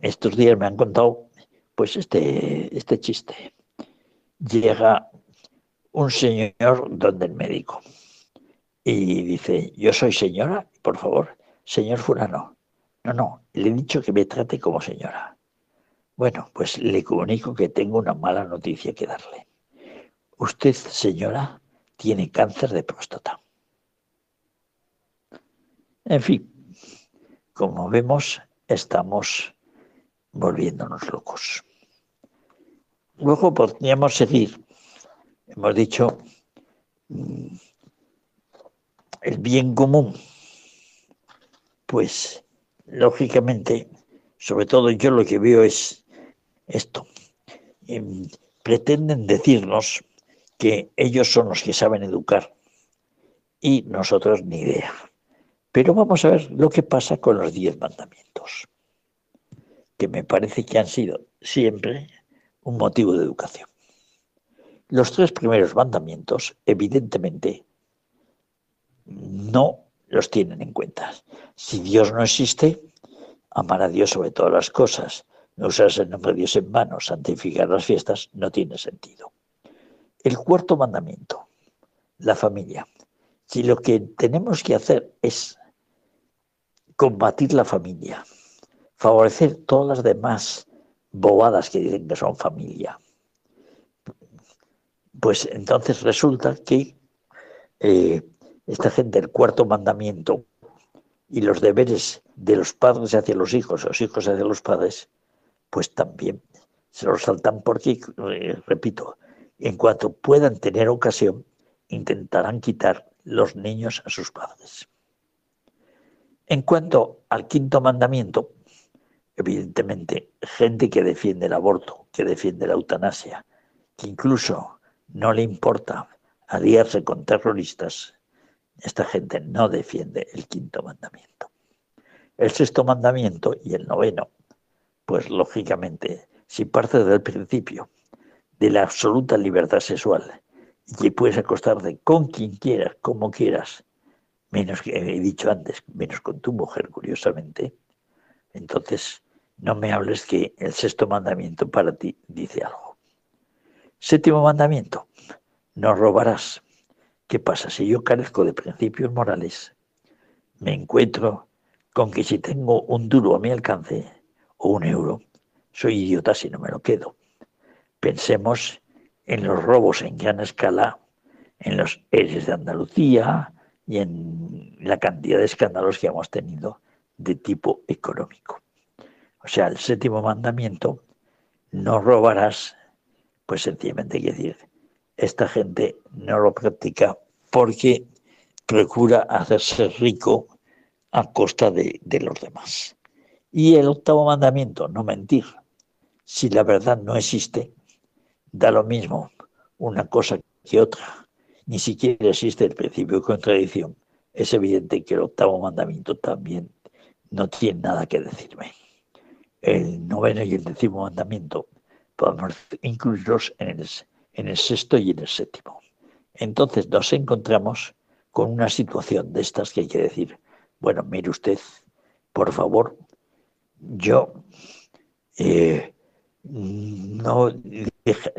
S2: Estos días me han contado pues este, este chiste. Llega un señor donde el médico y dice, yo soy señora, por favor, señor fulano. No, no, le he dicho que me trate como señora. Bueno, pues le comunico que tengo una mala noticia que darle. Usted, señora, tiene cáncer de próstata. En fin, como vemos, estamos volviéndonos locos. Luego podríamos seguir. Hemos dicho mm, el bien común, pues lógicamente, sobre todo yo lo que veo es esto. Em, pretenden decirnos que ellos son los que saben educar y nosotros ni idea. Pero vamos a ver lo que pasa con los diez mandamientos, que me parece que han sido siempre un motivo de educación. Los tres primeros mandamientos, evidentemente, no los tienen en cuenta. Si Dios no existe, amar a Dios sobre todas las cosas, no usarse el nombre de Dios en vano, santificar las fiestas, no tiene sentido. El cuarto mandamiento, la familia. Si lo que tenemos que hacer es combatir la familia, favorecer todas las demás bobadas que dicen que son familia, pues entonces resulta que eh, esta gente el cuarto mandamiento y los deberes de los padres hacia los hijos, los hijos hacia los padres, pues también se los saltan porque, eh, repito, en cuanto puedan tener ocasión, intentarán quitar los niños a sus padres. En cuanto al quinto mandamiento, evidentemente, gente que defiende el aborto, que defiende la eutanasia, que incluso no le importa aliarse con terroristas, esta gente no defiende el quinto mandamiento. El sexto mandamiento y el noveno, pues lógicamente, si parte del principio de la absoluta libertad sexual y puedes acostarte con quien quieras, como quieras, menos que he dicho antes, menos con tu mujer, curiosamente, entonces no me hables que el sexto mandamiento para ti dice algo. Séptimo mandamiento, no robarás. ¿Qué pasa? Si yo carezco de principios morales, me encuentro con que si tengo un duro a mi alcance o un euro, soy idiota si no me lo quedo. Pensemos en los robos en gran escala, en los eres de Andalucía y en la cantidad de escándalos que hemos tenido de tipo económico. O sea, el séptimo mandamiento, no robarás, pues sencillamente quiere decir, esta gente no lo practica porque procura hacerse rico a costa de, los demás. Y el octavo mandamiento, no mentir. Si la verdad no existe, da lo mismo una cosa que otra. Ni siquiera existe el principio de contradicción. Es evidente que el octavo mandamiento también no tiene nada que decirme. El noveno y el décimo mandamiento podemos incluirlos en el, sexto y en el séptimo. Entonces nos encontramos con una situación de estas que hay que decir, bueno, mire usted, por favor, yo eh, no,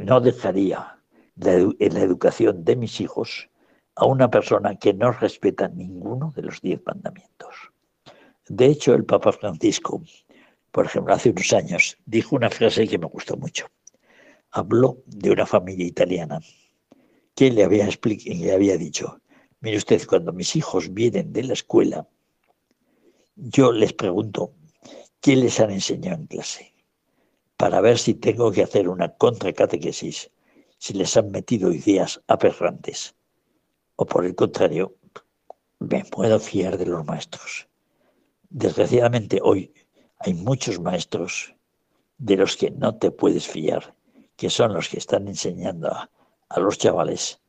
S2: no dejaría en la educación de mis hijos a una persona que no respeta ninguno de los diez mandamientos. De hecho, el Papa Francisco, por ejemplo, hace unos años, dijo una frase que me gustó mucho. habló de una familia italiana que le había, dicho, mire usted, cuando mis hijos vienen de la escuela, yo les pregunto qué les han enseñado en clase, para ver si tengo que hacer una contracatequesis, si les han metido ideas aberrantes, o por el contrario, me puedo fiar de los maestros. Desgraciadamente hoy hay muchos maestros de los que no te puedes fiar, que son los que están enseñando a, a los chavales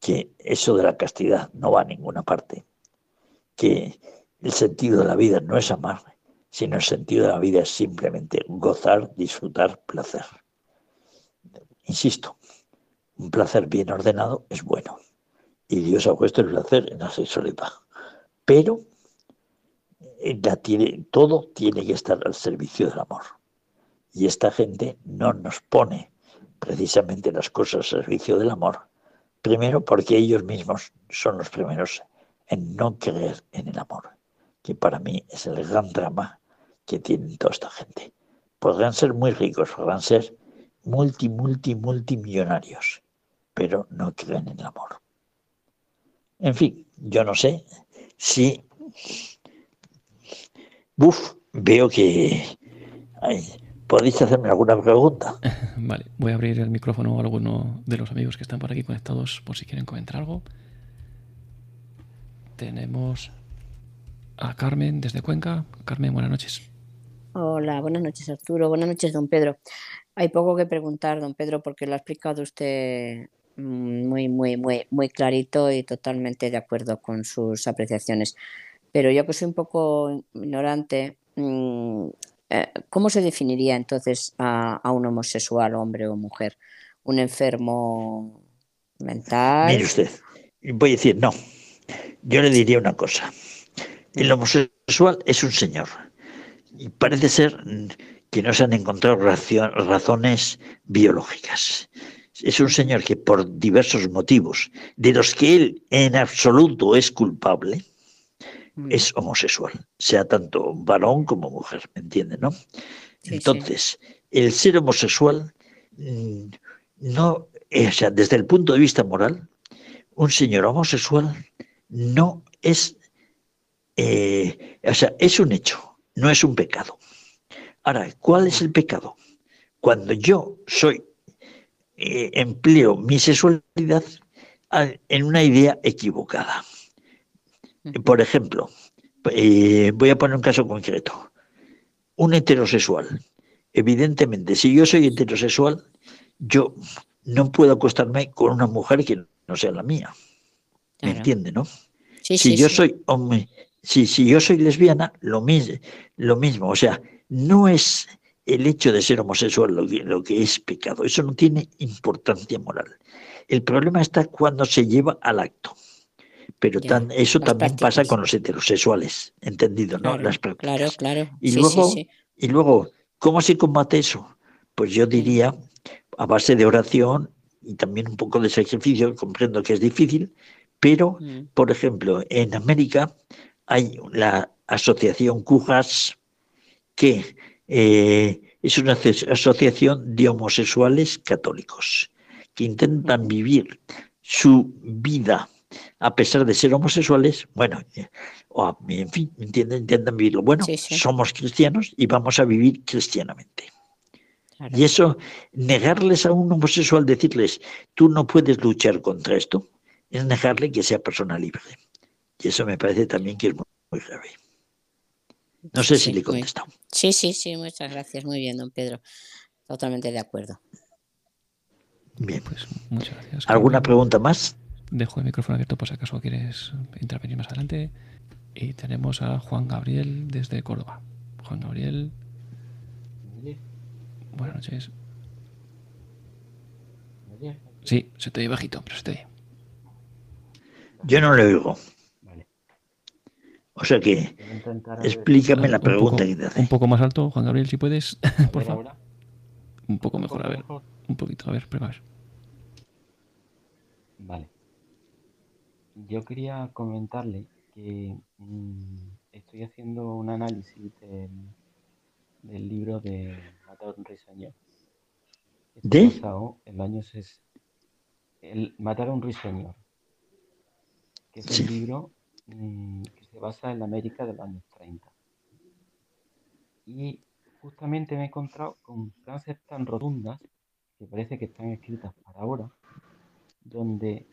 S2: que eso de la castidad no va a ninguna parte, que el sentido de la vida no es amar, sino el sentido de la vida es simplemente gozar, disfrutar, placer. Insisto, un placer bien ordenado es bueno. Y Dios ha puesto el placer en la sexualidad. Pero la tiene, todo tiene que estar al servicio del amor. Y esta gente no nos pone precisamente las cosas al servicio del amor. Primero porque ellos mismos son los primeros en no creer en el amor, que para mí es el gran drama que tienen toda esta gente. Podrán ser muy ricos, podrán ser multi, multi, multimillonarios, pero no creen en el amor. En fin, yo no sé si... Buf, veo que... ¿Podéis hacerme alguna pregunta?
S1: Vale, voy a abrir el micrófono a alguno de los amigos que están por aquí conectados por si quieren comentar algo. Tenemos a Carmen desde Cuenca. Carmen, buenas noches.
S3: Hola, buenas noches Arturo, buenas noches don Pedro. Hay poco que preguntar, don Pedro, porque lo ha explicado usted muy, muy, muy, muy clarito y totalmente de acuerdo con sus apreciaciones. Pero yo que soy un poco ignorante, mm, eh, ¿cómo se definiría entonces a, un homosexual, hombre o mujer? ¿Un enfermo mental?
S2: Mire usted, voy a decir no. Yo le diría una cosa. El mm. homosexual es un señor y parece ser que no se han encontrado razones biológicas. Es un señor que por diversos motivos, de los que él en absoluto es culpable, es homosexual, sea tanto varón como mujer, ¿me entiende, no? Entonces, el ser homosexual mm, no, eh, o sea, desde el punto de vista moral, un señor homosexual no es, eh, o sea, es un hecho, no es un pecado. Ahora, ¿cuál es el pecado? Cuando yo soy, eh, empleo mi sexualidad en una idea equivocada. Por ejemplo, eh, voy a poner un caso concreto. Un heterosexual. Evidentemente, si yo soy heterosexual, yo no puedo acostarme con una mujer que no sea la mía. ¿Me entiende, no? si yo soy hombre, si, si yo soy lesbiana, lo, lo mismo. O sea, no es el hecho de ser homosexual lo que, lo que es pecado. Eso no tiene importancia moral. El problema está cuando se lleva al acto. Pero eso también pasa con los heterosexuales, entendido, ¿no?
S3: Las prácticas. Claro, claro.
S2: Y, luego, y luego, ¿cómo se combate eso? Pues yo diría, a base de oración y también un poco de sacrificio, comprendo que es difícil, pero, mm. por ejemplo, en América hay la asociación Cujas, que eh, es una asociación de homosexuales católicos, que intentan vivir su vida a pesar de ser homosexuales, bueno, eh, o en fin, intentan vivirlo. Bueno, somos cristianos y vamos a vivir cristianamente. Y eso, negarles a un homosexual, decirles, tú no puedes luchar contra esto, es negarle que sea persona libre. Y eso me parece también que es muy, grave. No sé si le he contestado.
S3: Sí, sí, sí, muchas gracias. Muy bien, don Pedro. Totalmente de acuerdo.
S2: Bien, pues muchas gracias. ¿Alguna pregunta más?
S1: Dejo el micrófono abierto por si acaso quieres intervenir más adelante. Y tenemos a Juan Gabriel desde Córdoba. Juan Gabriel. Buenas noches. Sí, se te oye bajito, pero se te oye.
S2: Yo no le oigo. O sea que, explícame la pregunta
S1: que
S2: te hace.
S1: Un poco más alto, Juan Gabriel, si puedes, por favor. Un poco mejor, a ver. Un poquito, a ver, prueba.
S4: Vale. Yo quería comentarle que mm, estoy haciendo un análisis del, libro de Mateo Risaño. ¿De? El año el Matar a un ruiseñor, que es un libro mm, se basa en la América de los años 30. Y justamente me he encontrado con frases tan rotundas que parece que están escritas para ahora, donde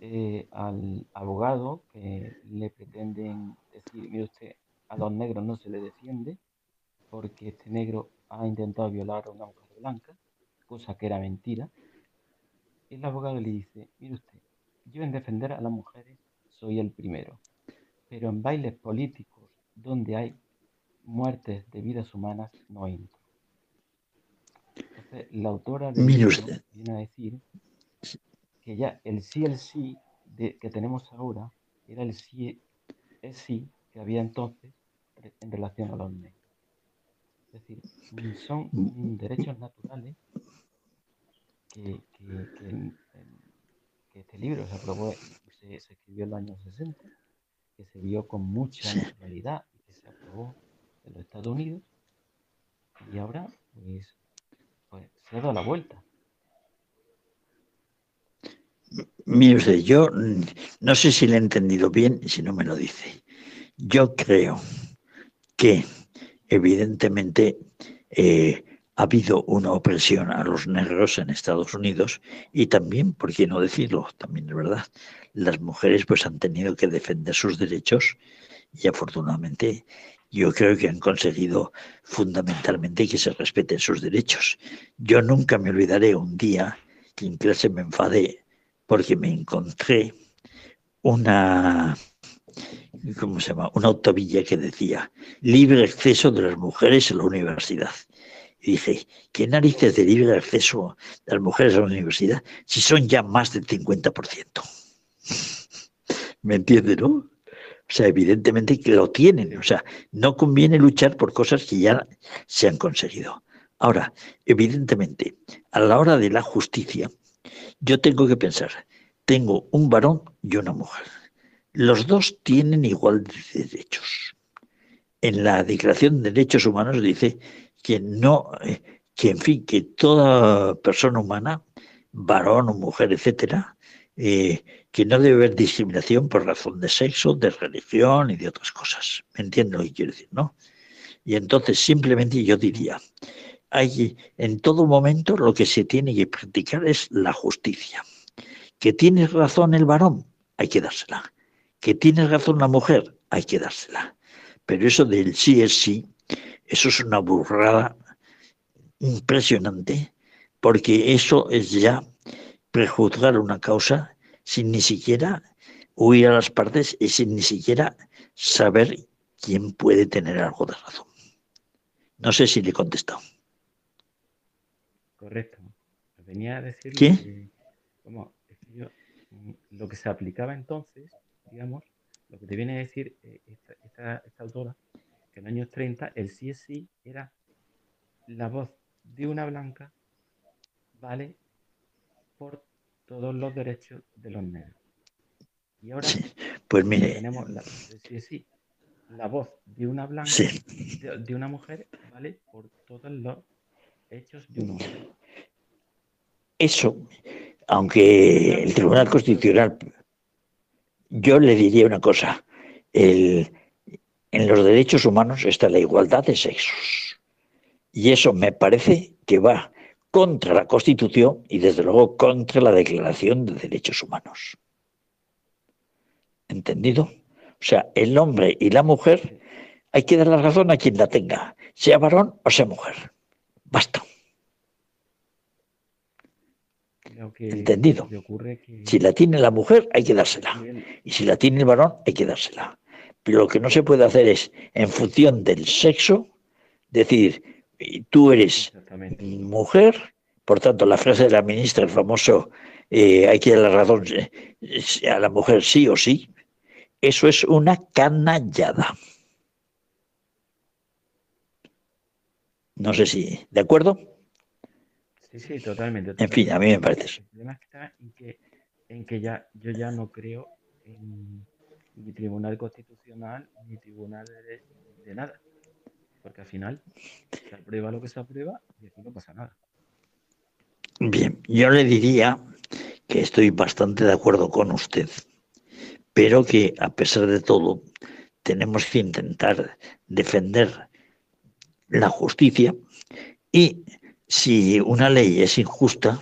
S4: eh, al abogado que le pretenden decir, mire usted, a los negros no se le defiende porque este negro ha intentado violar a una mujer blanca, cosa que era mentira. El abogado le dice, mire usted, yo en defender a las mujeres soy el primero, pero en bailes políticos donde hay muertes de vidas humanas no entro. Entonces, la autora de viene a decir que ya el sí, el sí de, que tenemos ahora era el sí, el sí que había entonces en relación a los negros. Es decir, son derechos naturales que, este libro se aprobó, se, escribió en los años 60, que se vio con mucha naturalidad y que se aprobó en los Estados Unidos y ahora pues, pues se ha dado la vuelta.
S2: Mire usted, yo no sé si le he entendido bien, si no me lo dice. Yo creo que evidentemente eh, ha habido una opresión a los negros en Estados Unidos y también, por qué no decirlo, también es verdad, las mujeres pues han tenido que defender sus derechos y afortunadamente yo creo que han conseguido fundamentalmente que se respeten sus derechos. Yo nunca me olvidaré un día que en clase me enfadé porque me encontré una ¿cómo se llama? Una autovilla que decía libre acceso de las mujeres a la universidad. Y dije, ¿qué narices de libre acceso de las mujeres a la universidad si son ya más del 50%? ¿Me entiende, no? O sea, evidentemente que lo tienen. O sea, no conviene luchar por cosas que ya se han conseguido. Ahora, evidentemente, a la hora de la justicia, yo tengo que pensar, tengo un varón y una mujer los dos tienen igual de derechos. En la Declaración de Derechos Humanos dice que no, eh, que en fin, que toda persona humana, varón o mujer, etcétera, eh, que no debe haber discriminación por razón de sexo, de religión y de otras cosas. ¿Me entienden lo que quiero decir, no? Y entonces simplemente yo diría, hay en todo momento lo que se tiene que practicar es la justicia. Que tiene razón el varón, hay que dársela que tiene razón la mujer, hay que dársela. Pero eso del sí es sí, eso es una burrada impresionante, porque eso es ya prejuzgar una causa sin ni siquiera huir a las partes y sin ni siquiera saber quién puede tener algo de razón. No sé si le he contestado.
S4: Correcto. Venía a decir ¿Qué? lo que se aplicaba entonces digamos, lo que te viene a decir eh, esta, autora, que en los años 30 el sí es sí era la voz de una blanca vale por todos los derechos de los negros. Y ahora
S2: pues mire,
S4: tenemos la, sí sí, la voz de una blanca, de, una mujer, vale por todos los hechos de un hombre.
S2: Eso, aunque el Tribunal Constitucional yo le diría una cosa, en los derechos humanos está la igualdad de sexos. Y eso me parece que va contra la Constitución y desde luego contra la Declaración de Derechos Humanos. ¿Entendido? O sea, el hombre y la mujer hay que dar la razón a quien la tenga, sea varón o sea mujer. Basta. ¿Entendido? Si la tiene la mujer, hay que dársela. Y si la tiene el varón, hay que dársela. Pero lo que no se puede hacer es, en función del sexo, decir, tú eres mujer, por tanto, la frase de la ministra, el famoso, eh, hay que dar la razón eh, a la mujer sí o sí, eso es una canallada. No sé si, ¿de acuerdo?
S4: Sí, sí, totalmente,
S2: En fin, a mí me parece eso.
S4: El problema está en que, en que ya, yo ya no creo en ni tribunal constitucional ni tribunal de, nada. Porque al final se aprueba lo que se aprueba y aquí no pasa nada.
S2: Bien, yo le diría que estoy bastante de acuerdo con usted, pero que a pesar de todo tenemos que intentar defender la justicia y si una ley es injusta,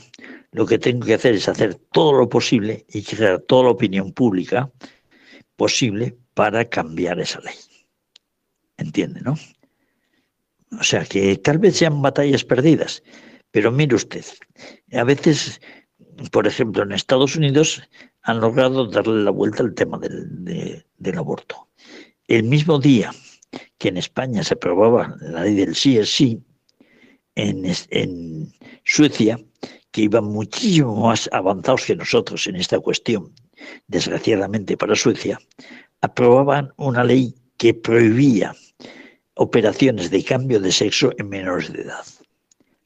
S2: lo que tengo que hacer es hacer todo lo posible y crear toda la opinión pública posible para cambiar esa ley. ¿Entiende, no? O sea, que tal vez sean batallas perdidas, pero mire usted, a veces, por ejemplo, en Estados Unidos han logrado darle la vuelta al tema del, aborto. El mismo día que en España se aprobaba la ley del sí es sí, en, en Suecia, que iban muchísimo más avanzados que nosotros en esta cuestión, desgraciadamente para Suecia, aprobaban una ley que prohibía operaciones de cambio de sexo en menores de edad.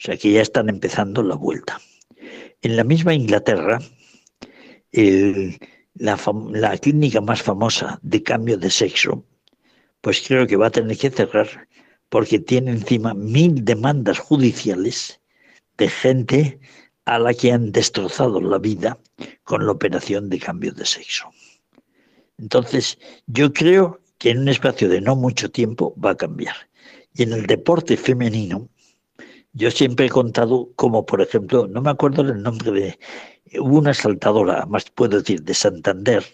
S2: O sea que ya están empezando la vuelta. En la misma Inglaterra, la, clínica más famosa de cambio de sexo, pues creo que va a tener que cerrar porque tiene encima mil demandas judiciales de gente a la que han destrozado la vida con la operación de cambio de sexo. Entonces, yo creo que en un espacio de no mucho tiempo va a cambiar. Y en el deporte femenino, yo siempre he contado como, por ejemplo, no me acuerdo el nombre de, una saltadora, más puedo decir, de Santander,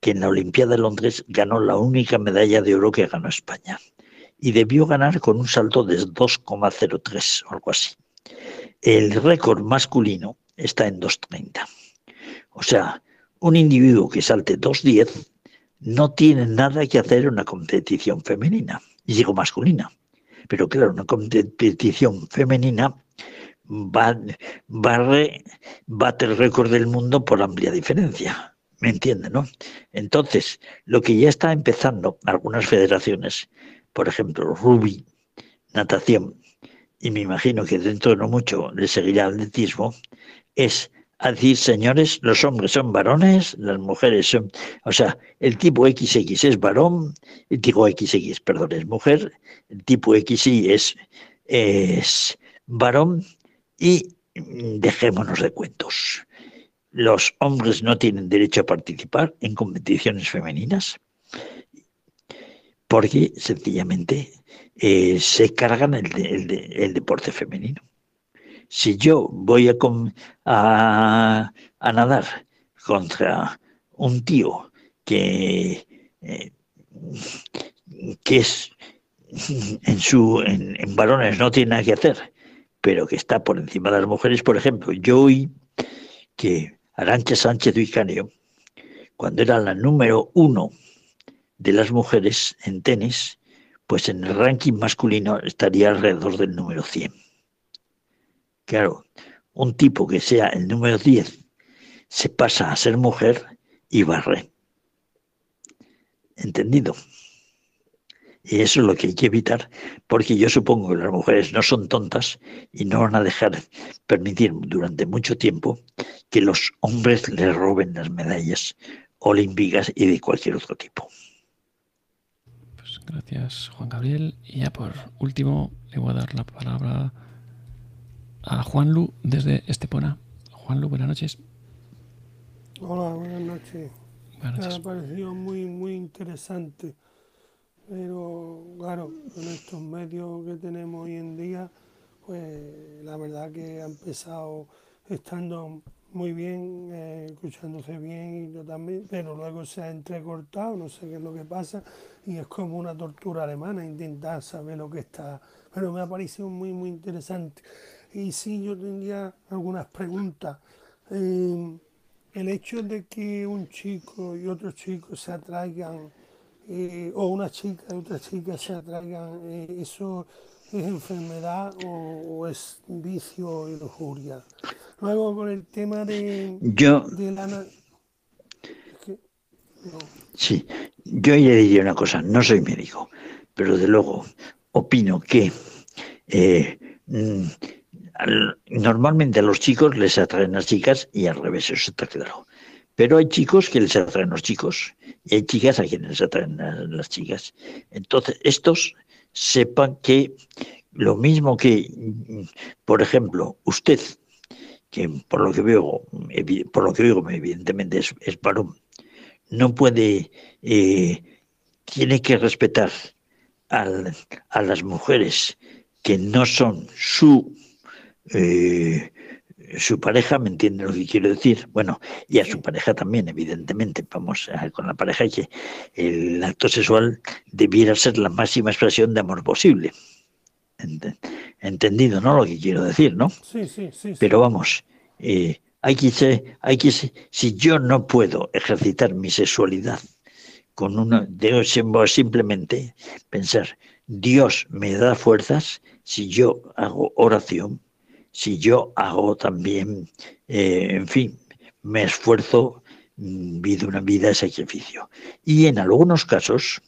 S2: que en la Olimpiada de Londres ganó la única medalla de oro que ganó España. Y debió ganar con un salto de 2,03 o algo así. El récord masculino está en 2,30. O sea, un individuo que salte 2,10 no tiene nada que hacer en una competición femenina, y digo masculina. Pero claro, una competición femenina va, barre, bate el récord del mundo por amplia diferencia. ¿Me entiende, no? Entonces, lo que ya está empezando algunas federaciones, por ejemplo, rugby, natación, y me imagino que dentro de no mucho le seguirá el atletismo, es decir, señores, los hombres son varones, las mujeres son, o sea, el tipo XX es varón, el tipo XX, perdón, es mujer, el tipo XY es, es varón y dejémonos de cuentos. Los hombres no tienen derecho a participar en competiciones femeninas porque sencillamente eh, se cargan el deporte femenino. Si yo voy a, a, nadar contra un tío que, eh, que es en su en, varones no tiene nada que hacer, pero que está por encima de las mujeres, por ejemplo, yo oí que Arancha Sánchez Vicario, cuando era la número uno de las mujeres en tenis, pues en el ranking masculino estaría alrededor del número 100. Claro, un tipo que sea el número 10 se pasa a ser mujer y barre. ¿Entendido? Y eso es lo que hay que evitar, porque yo supongo que las mujeres no son tontas y no van a dejar permitir durante mucho tiempo que los hombres les roben las medallas olímpicas y de cualquier otro tipo.
S1: Gracias, Juan Gabriel. Y ya por último, le voy a dar la palabra a Juan Lu desde Estepona. Juan Lu, buenas noches.
S5: Hola, buenas noches. Me ha parecido muy, muy interesante. Pero claro, con estos medios que tenemos hoy en día, pues la verdad que ha empezado estando muy bien, eh, escuchándose bien y yo también, pero luego se ha entrecortado, no sé qué es lo que pasa, y es como una tortura alemana intentar saber lo que está. Pero me ha parecido muy, muy interesante. Y sí, yo tendría algunas preguntas. Eh, el hecho de que un chico y otro chico se atraigan, eh, o una chica y otra chica se atraigan, eh, ¿eso es enfermedad o, es vicio y lujuria? Luego, con el tema de,
S2: yo, la... Sí, yo ya diría una cosa, no soy médico, pero de luego opino que mm, normalmente a los chicos les atraen las chicas y al revés, eso está claro. Pero hay chicos que les atraen los chicos y hay chicas a quienes les atraen las chicas. Entonces, estos sepan que lo mismo que, por ejemplo, usted que por lo que veo, por lo que evidentemente es, es varón, no puede, eh, tiene que respetar a las mujeres que no son su eh, su pareja, ¿me entiende lo que quiero decir? Bueno, y a su pareja también, evidentemente. Vamos, con la pareja que el acto sexual debiera ser la máxima expresión de amor posible. Entendido, ¿no? Lo que quiero decir, ¿no?
S5: Sí, sí, sí.
S2: Pero vamos, eh, hay que ser, hay que si yo no puedo ejercitar mi sexualidad con una, debo simplemente pensar, Dios me da fuerzas si yo hago oración, si yo hago también, eh, en fin, me esfuerzo, mm, vivo una vida de sacrificio. Y en algunos casos,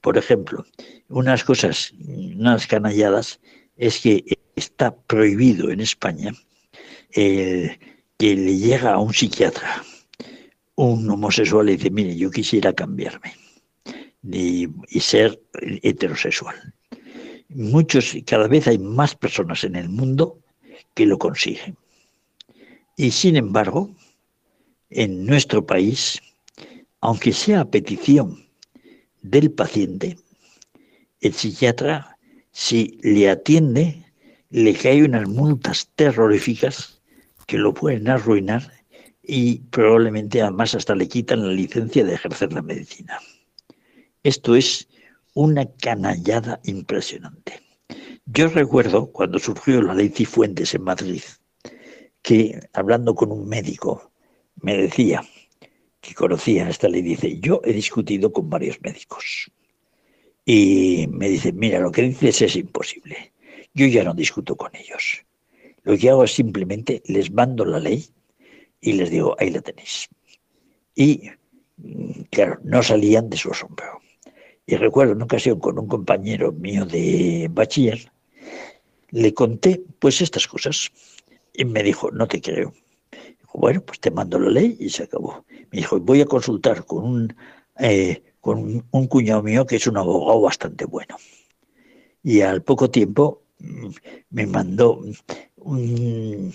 S2: por ejemplo, unas cosas, unas canalladas, es que está prohibido en España que le llega a un psiquiatra un homosexual y dice, mire, yo quisiera cambiarme y, y ser heterosexual. Muchos, cada vez hay más personas en el mundo que lo consiguen. Y sin embargo, en nuestro país, aunque sea a petición del paciente, el psiquiatra, si le atiende, le cae unas multas terroríficas que lo pueden arruinar y probablemente además hasta le quitan la licencia de ejercer la medicina. Esto es una canallada impresionante. Yo recuerdo cuando surgió la ley Cifuentes en Madrid, que hablando con un médico me decía que conocía esta ley, dice, yo he discutido con varios médicos y me dice, mira, lo que dices es imposible, yo ya no discuto con ellos. Lo que hago es simplemente les mando la ley y les digo, ahí la tenéis. Y claro, no salían de su asombro. Y recuerdo una ocasión con un compañero mío de bachiller, le conté pues estas cosas. Y me dijo, no te creo. Dijo, bueno, pues te mando la ley y se acabó. Me dijo, voy a consultar con un, eh, con un cuñado mío que es un abogado bastante bueno. Y al poco tiempo mm, me mandó un,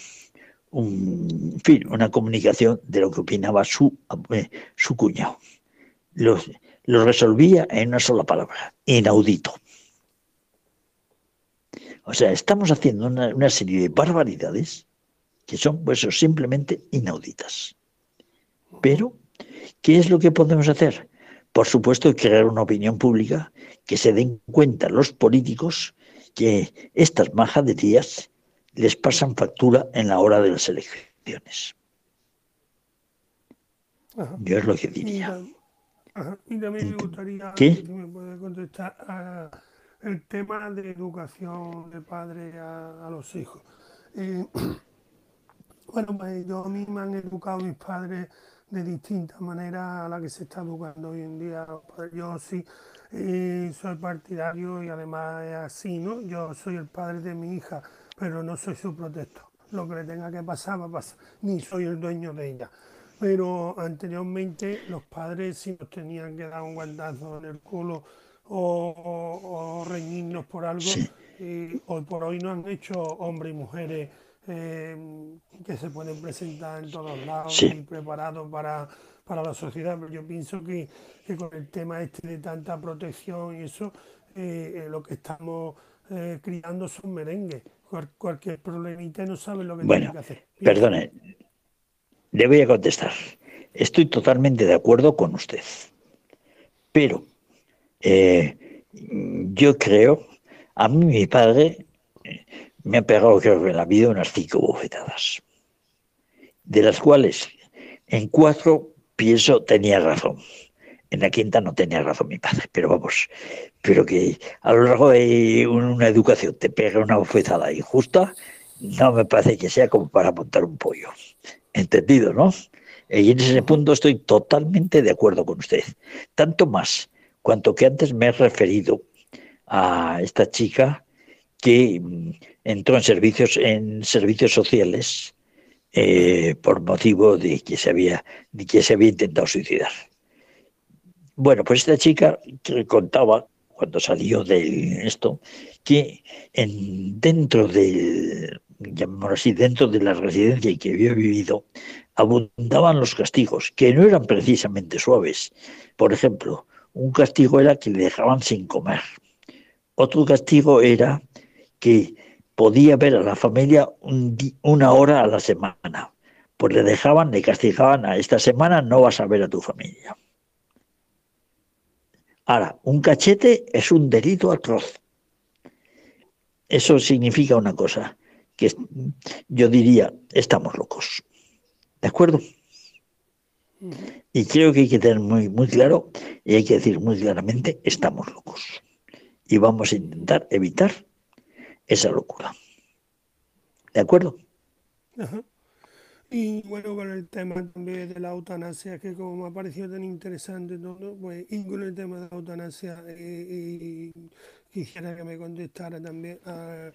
S2: un, fin, una comunicación de lo que opinaba su, eh, su cuñado. Lo, lo resolvía en una sola palabra, inaudito. O sea, estamos haciendo una, serie de barbaridades que son pues, simplemente inauditas. Pero, ¿qué es lo que podemos hacer? Por supuesto, crear una opinión pública que se den cuenta los políticos que estas majaderías les pasan factura en la hora de las elecciones. Yo es lo que diría.
S5: Y también me gustaría que me puede contestar a el tema de educación de padre a, los hijos. Eh, bueno, pues yo a mí me han educado mis padres de distintas maneras a la que se está educando hoy en día. Yo sí eh, soy partidario y además es así, ¿no? Yo soy el padre de mi hija pero no soy su protector. Lo que le tenga que pasar va a pasar, ni soy el dueño de ella. Pero anteriormente los padres si nos tenían que dar un guantazo en el culo o, reñirnos por algo, y hoy por hoy no han hecho hombres y mujeres eh, que se pueden presentar en todos lados y preparados para, para la sociedad. Pero yo pienso que, que, con el tema este de tanta protección y eso, eh, eh, lo que estamos criando son merengues cualquier problemita no sabe lo que
S2: bueno,
S5: tiene que hacer.
S2: Perdone, le voy a contestar. Estoy totalmente de acuerdo con usted. Pero eh, yo creo, a mí mi padre eh, me ha pegado, creo que en la vida, unas cinco bofetadas, de las cuales en cuatro pienso tenía razón. En la quinta no tenía razón mi padre, pero vamos, pero que a lo largo de una educación te pega una bofetada injusta, no me parece que sea como para montar un pollo. ¿Entendido, no? Y en ese punto estoy totalmente de acuerdo con usted. Tanto más cuanto que antes me he referido a esta chica que mm, entró en servicios, en servicios sociales eh, por motivo de que se había, de que se había intentado suicidar. Bueno, pues esta chica contaba cuando salió de esto que en, dentro del, llamémoslo así, dentro de la residencia en que había vivido, abundaban los castigos, que no eran precisamente suaves. Por ejemplo, un castigo era que le dejaban sin comer. Otro castigo era que podía ver a la familia una hora a la semana. Pues le dejaban, le castigaban a esta semana no vas a ver a tu familia. Ahora, un cachete es un delito atroz. Eso significa una cosa, que yo diría, estamos locos. ¿De acuerdo? Y creo que hay que tener muy, muy claro y hay que decir muy claramente, estamos locos. Y vamos a intentar evitar esa locura. ¿De acuerdo?
S5: Y bueno, con el tema también de la eutanasia, que como me ha parecido tan interesante todo, pues y con el tema de la eutanasia, y, quisiera que me contestara también a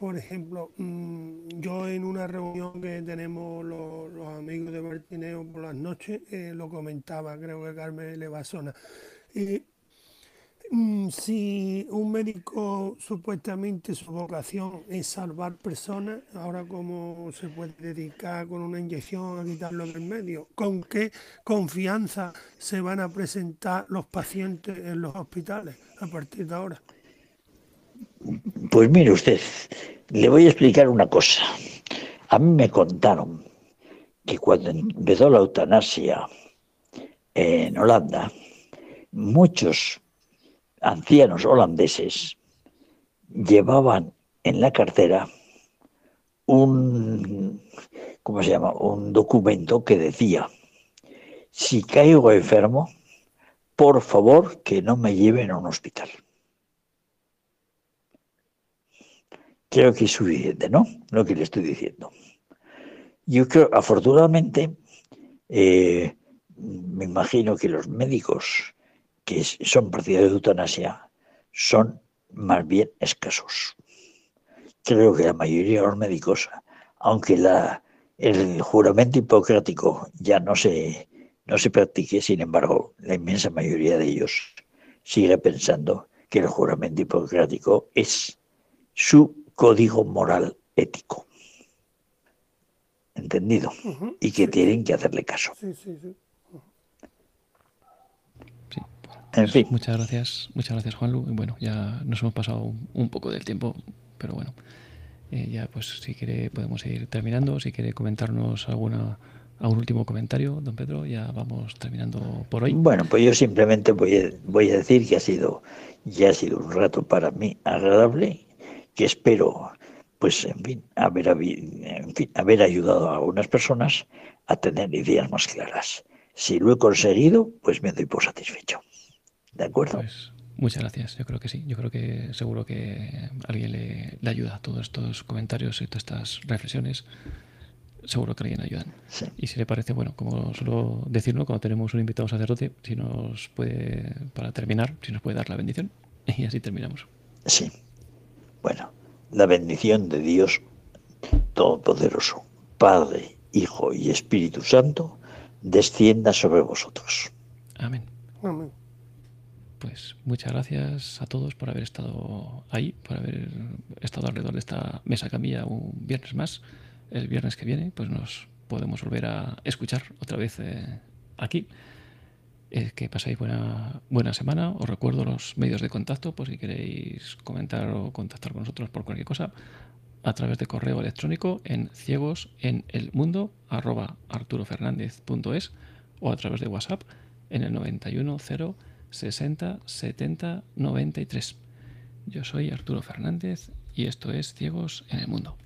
S5: por ejemplo, mm, yo en una reunión que tenemos los, amigos de Bertineo por las noches, eh, lo comentaba, creo que Carmen Levasona. Mm, si un médico supuestamente su vocación es salvar personas, ahora cómo se puede dedicar con una inyección a quitarlo del medio, con qué confianza se van a presentar los pacientes en los hospitales a partir de ahora.
S2: Pues mire usted, le voy a explicar una cosa. A mí me contaron que cuando empezó la eutanasia en Holanda, muchos ancianos holandeses llevaban en la cartera un, ¿cómo se llama? Un documento que decía, si caigo enfermo, por favor que no me lleven a un hospital. Creo que es suficiente, ¿no? Lo que le estoy diciendo. Yo creo, afortunadamente, eh, me imagino que los médicos que son partidarios de eutanasia son más bien escasos. Creo que la mayoría de los médicos, aunque el juramento hipocrático ya no se, no se practique, sin embargo, la inmensa mayoría de ellos sigue pensando que el juramento hipocrático es su código moral ético. ¿Entendido? y que tienen que hacerle caso. Sí, sí, sí.
S1: En fin. Muchas gracias, muchas gracias Juanlu. Bueno, ya nos hemos pasado un poco del tiempo, pero bueno, eh, ya pues si quiere podemos ir terminando. Si quiere comentarnos alguna algún último comentario, don Pedro, ya vamos terminando por hoy.
S2: Bueno, pues yo simplemente voy a, voy a decir que ha sido ya ha sido un rato para mí agradable que espero, pues, en fin, haber, en fin, haber ayudado a algunas personas a tener ideas más claras. Si lo he conseguido, pues me doy por satisfecho. ¿De acuerdo?
S1: Pues muchas gracias. Yo creo que sí. Yo creo que seguro que alguien le, le ayuda a todos estos comentarios y todas estas reflexiones. Seguro que alguien ayudan. Y si le parece, bueno, como suelo decirlo, cuando tenemos un invitado sacerdote, si nos puede, para terminar, si nos puede dar la bendición. Y así terminamos.
S2: Sí. Bueno, la bendición de Dios Todopoderoso, Padre, Hijo y Espíritu Santo, descienda sobre vosotros.
S1: Amén. Amén. Pues muchas gracias a todos por haber estado ahí, por haber estado alrededor de esta mesa camilla un viernes más. El viernes que viene, pues nos podemos volver a escuchar otra vez eh, aquí que pasáis buena, semana. Os recuerdo los medios de contacto por si queréis comentar o contactar con nosotros por cualquier cosa a través de correo electrónico en ciegos en el mundo arroba arturofernandez.es o a través de WhatsApp en el 91 0 60 70 93. Yo soy Arturo Fernández y esto es Ciegos en el Mundo.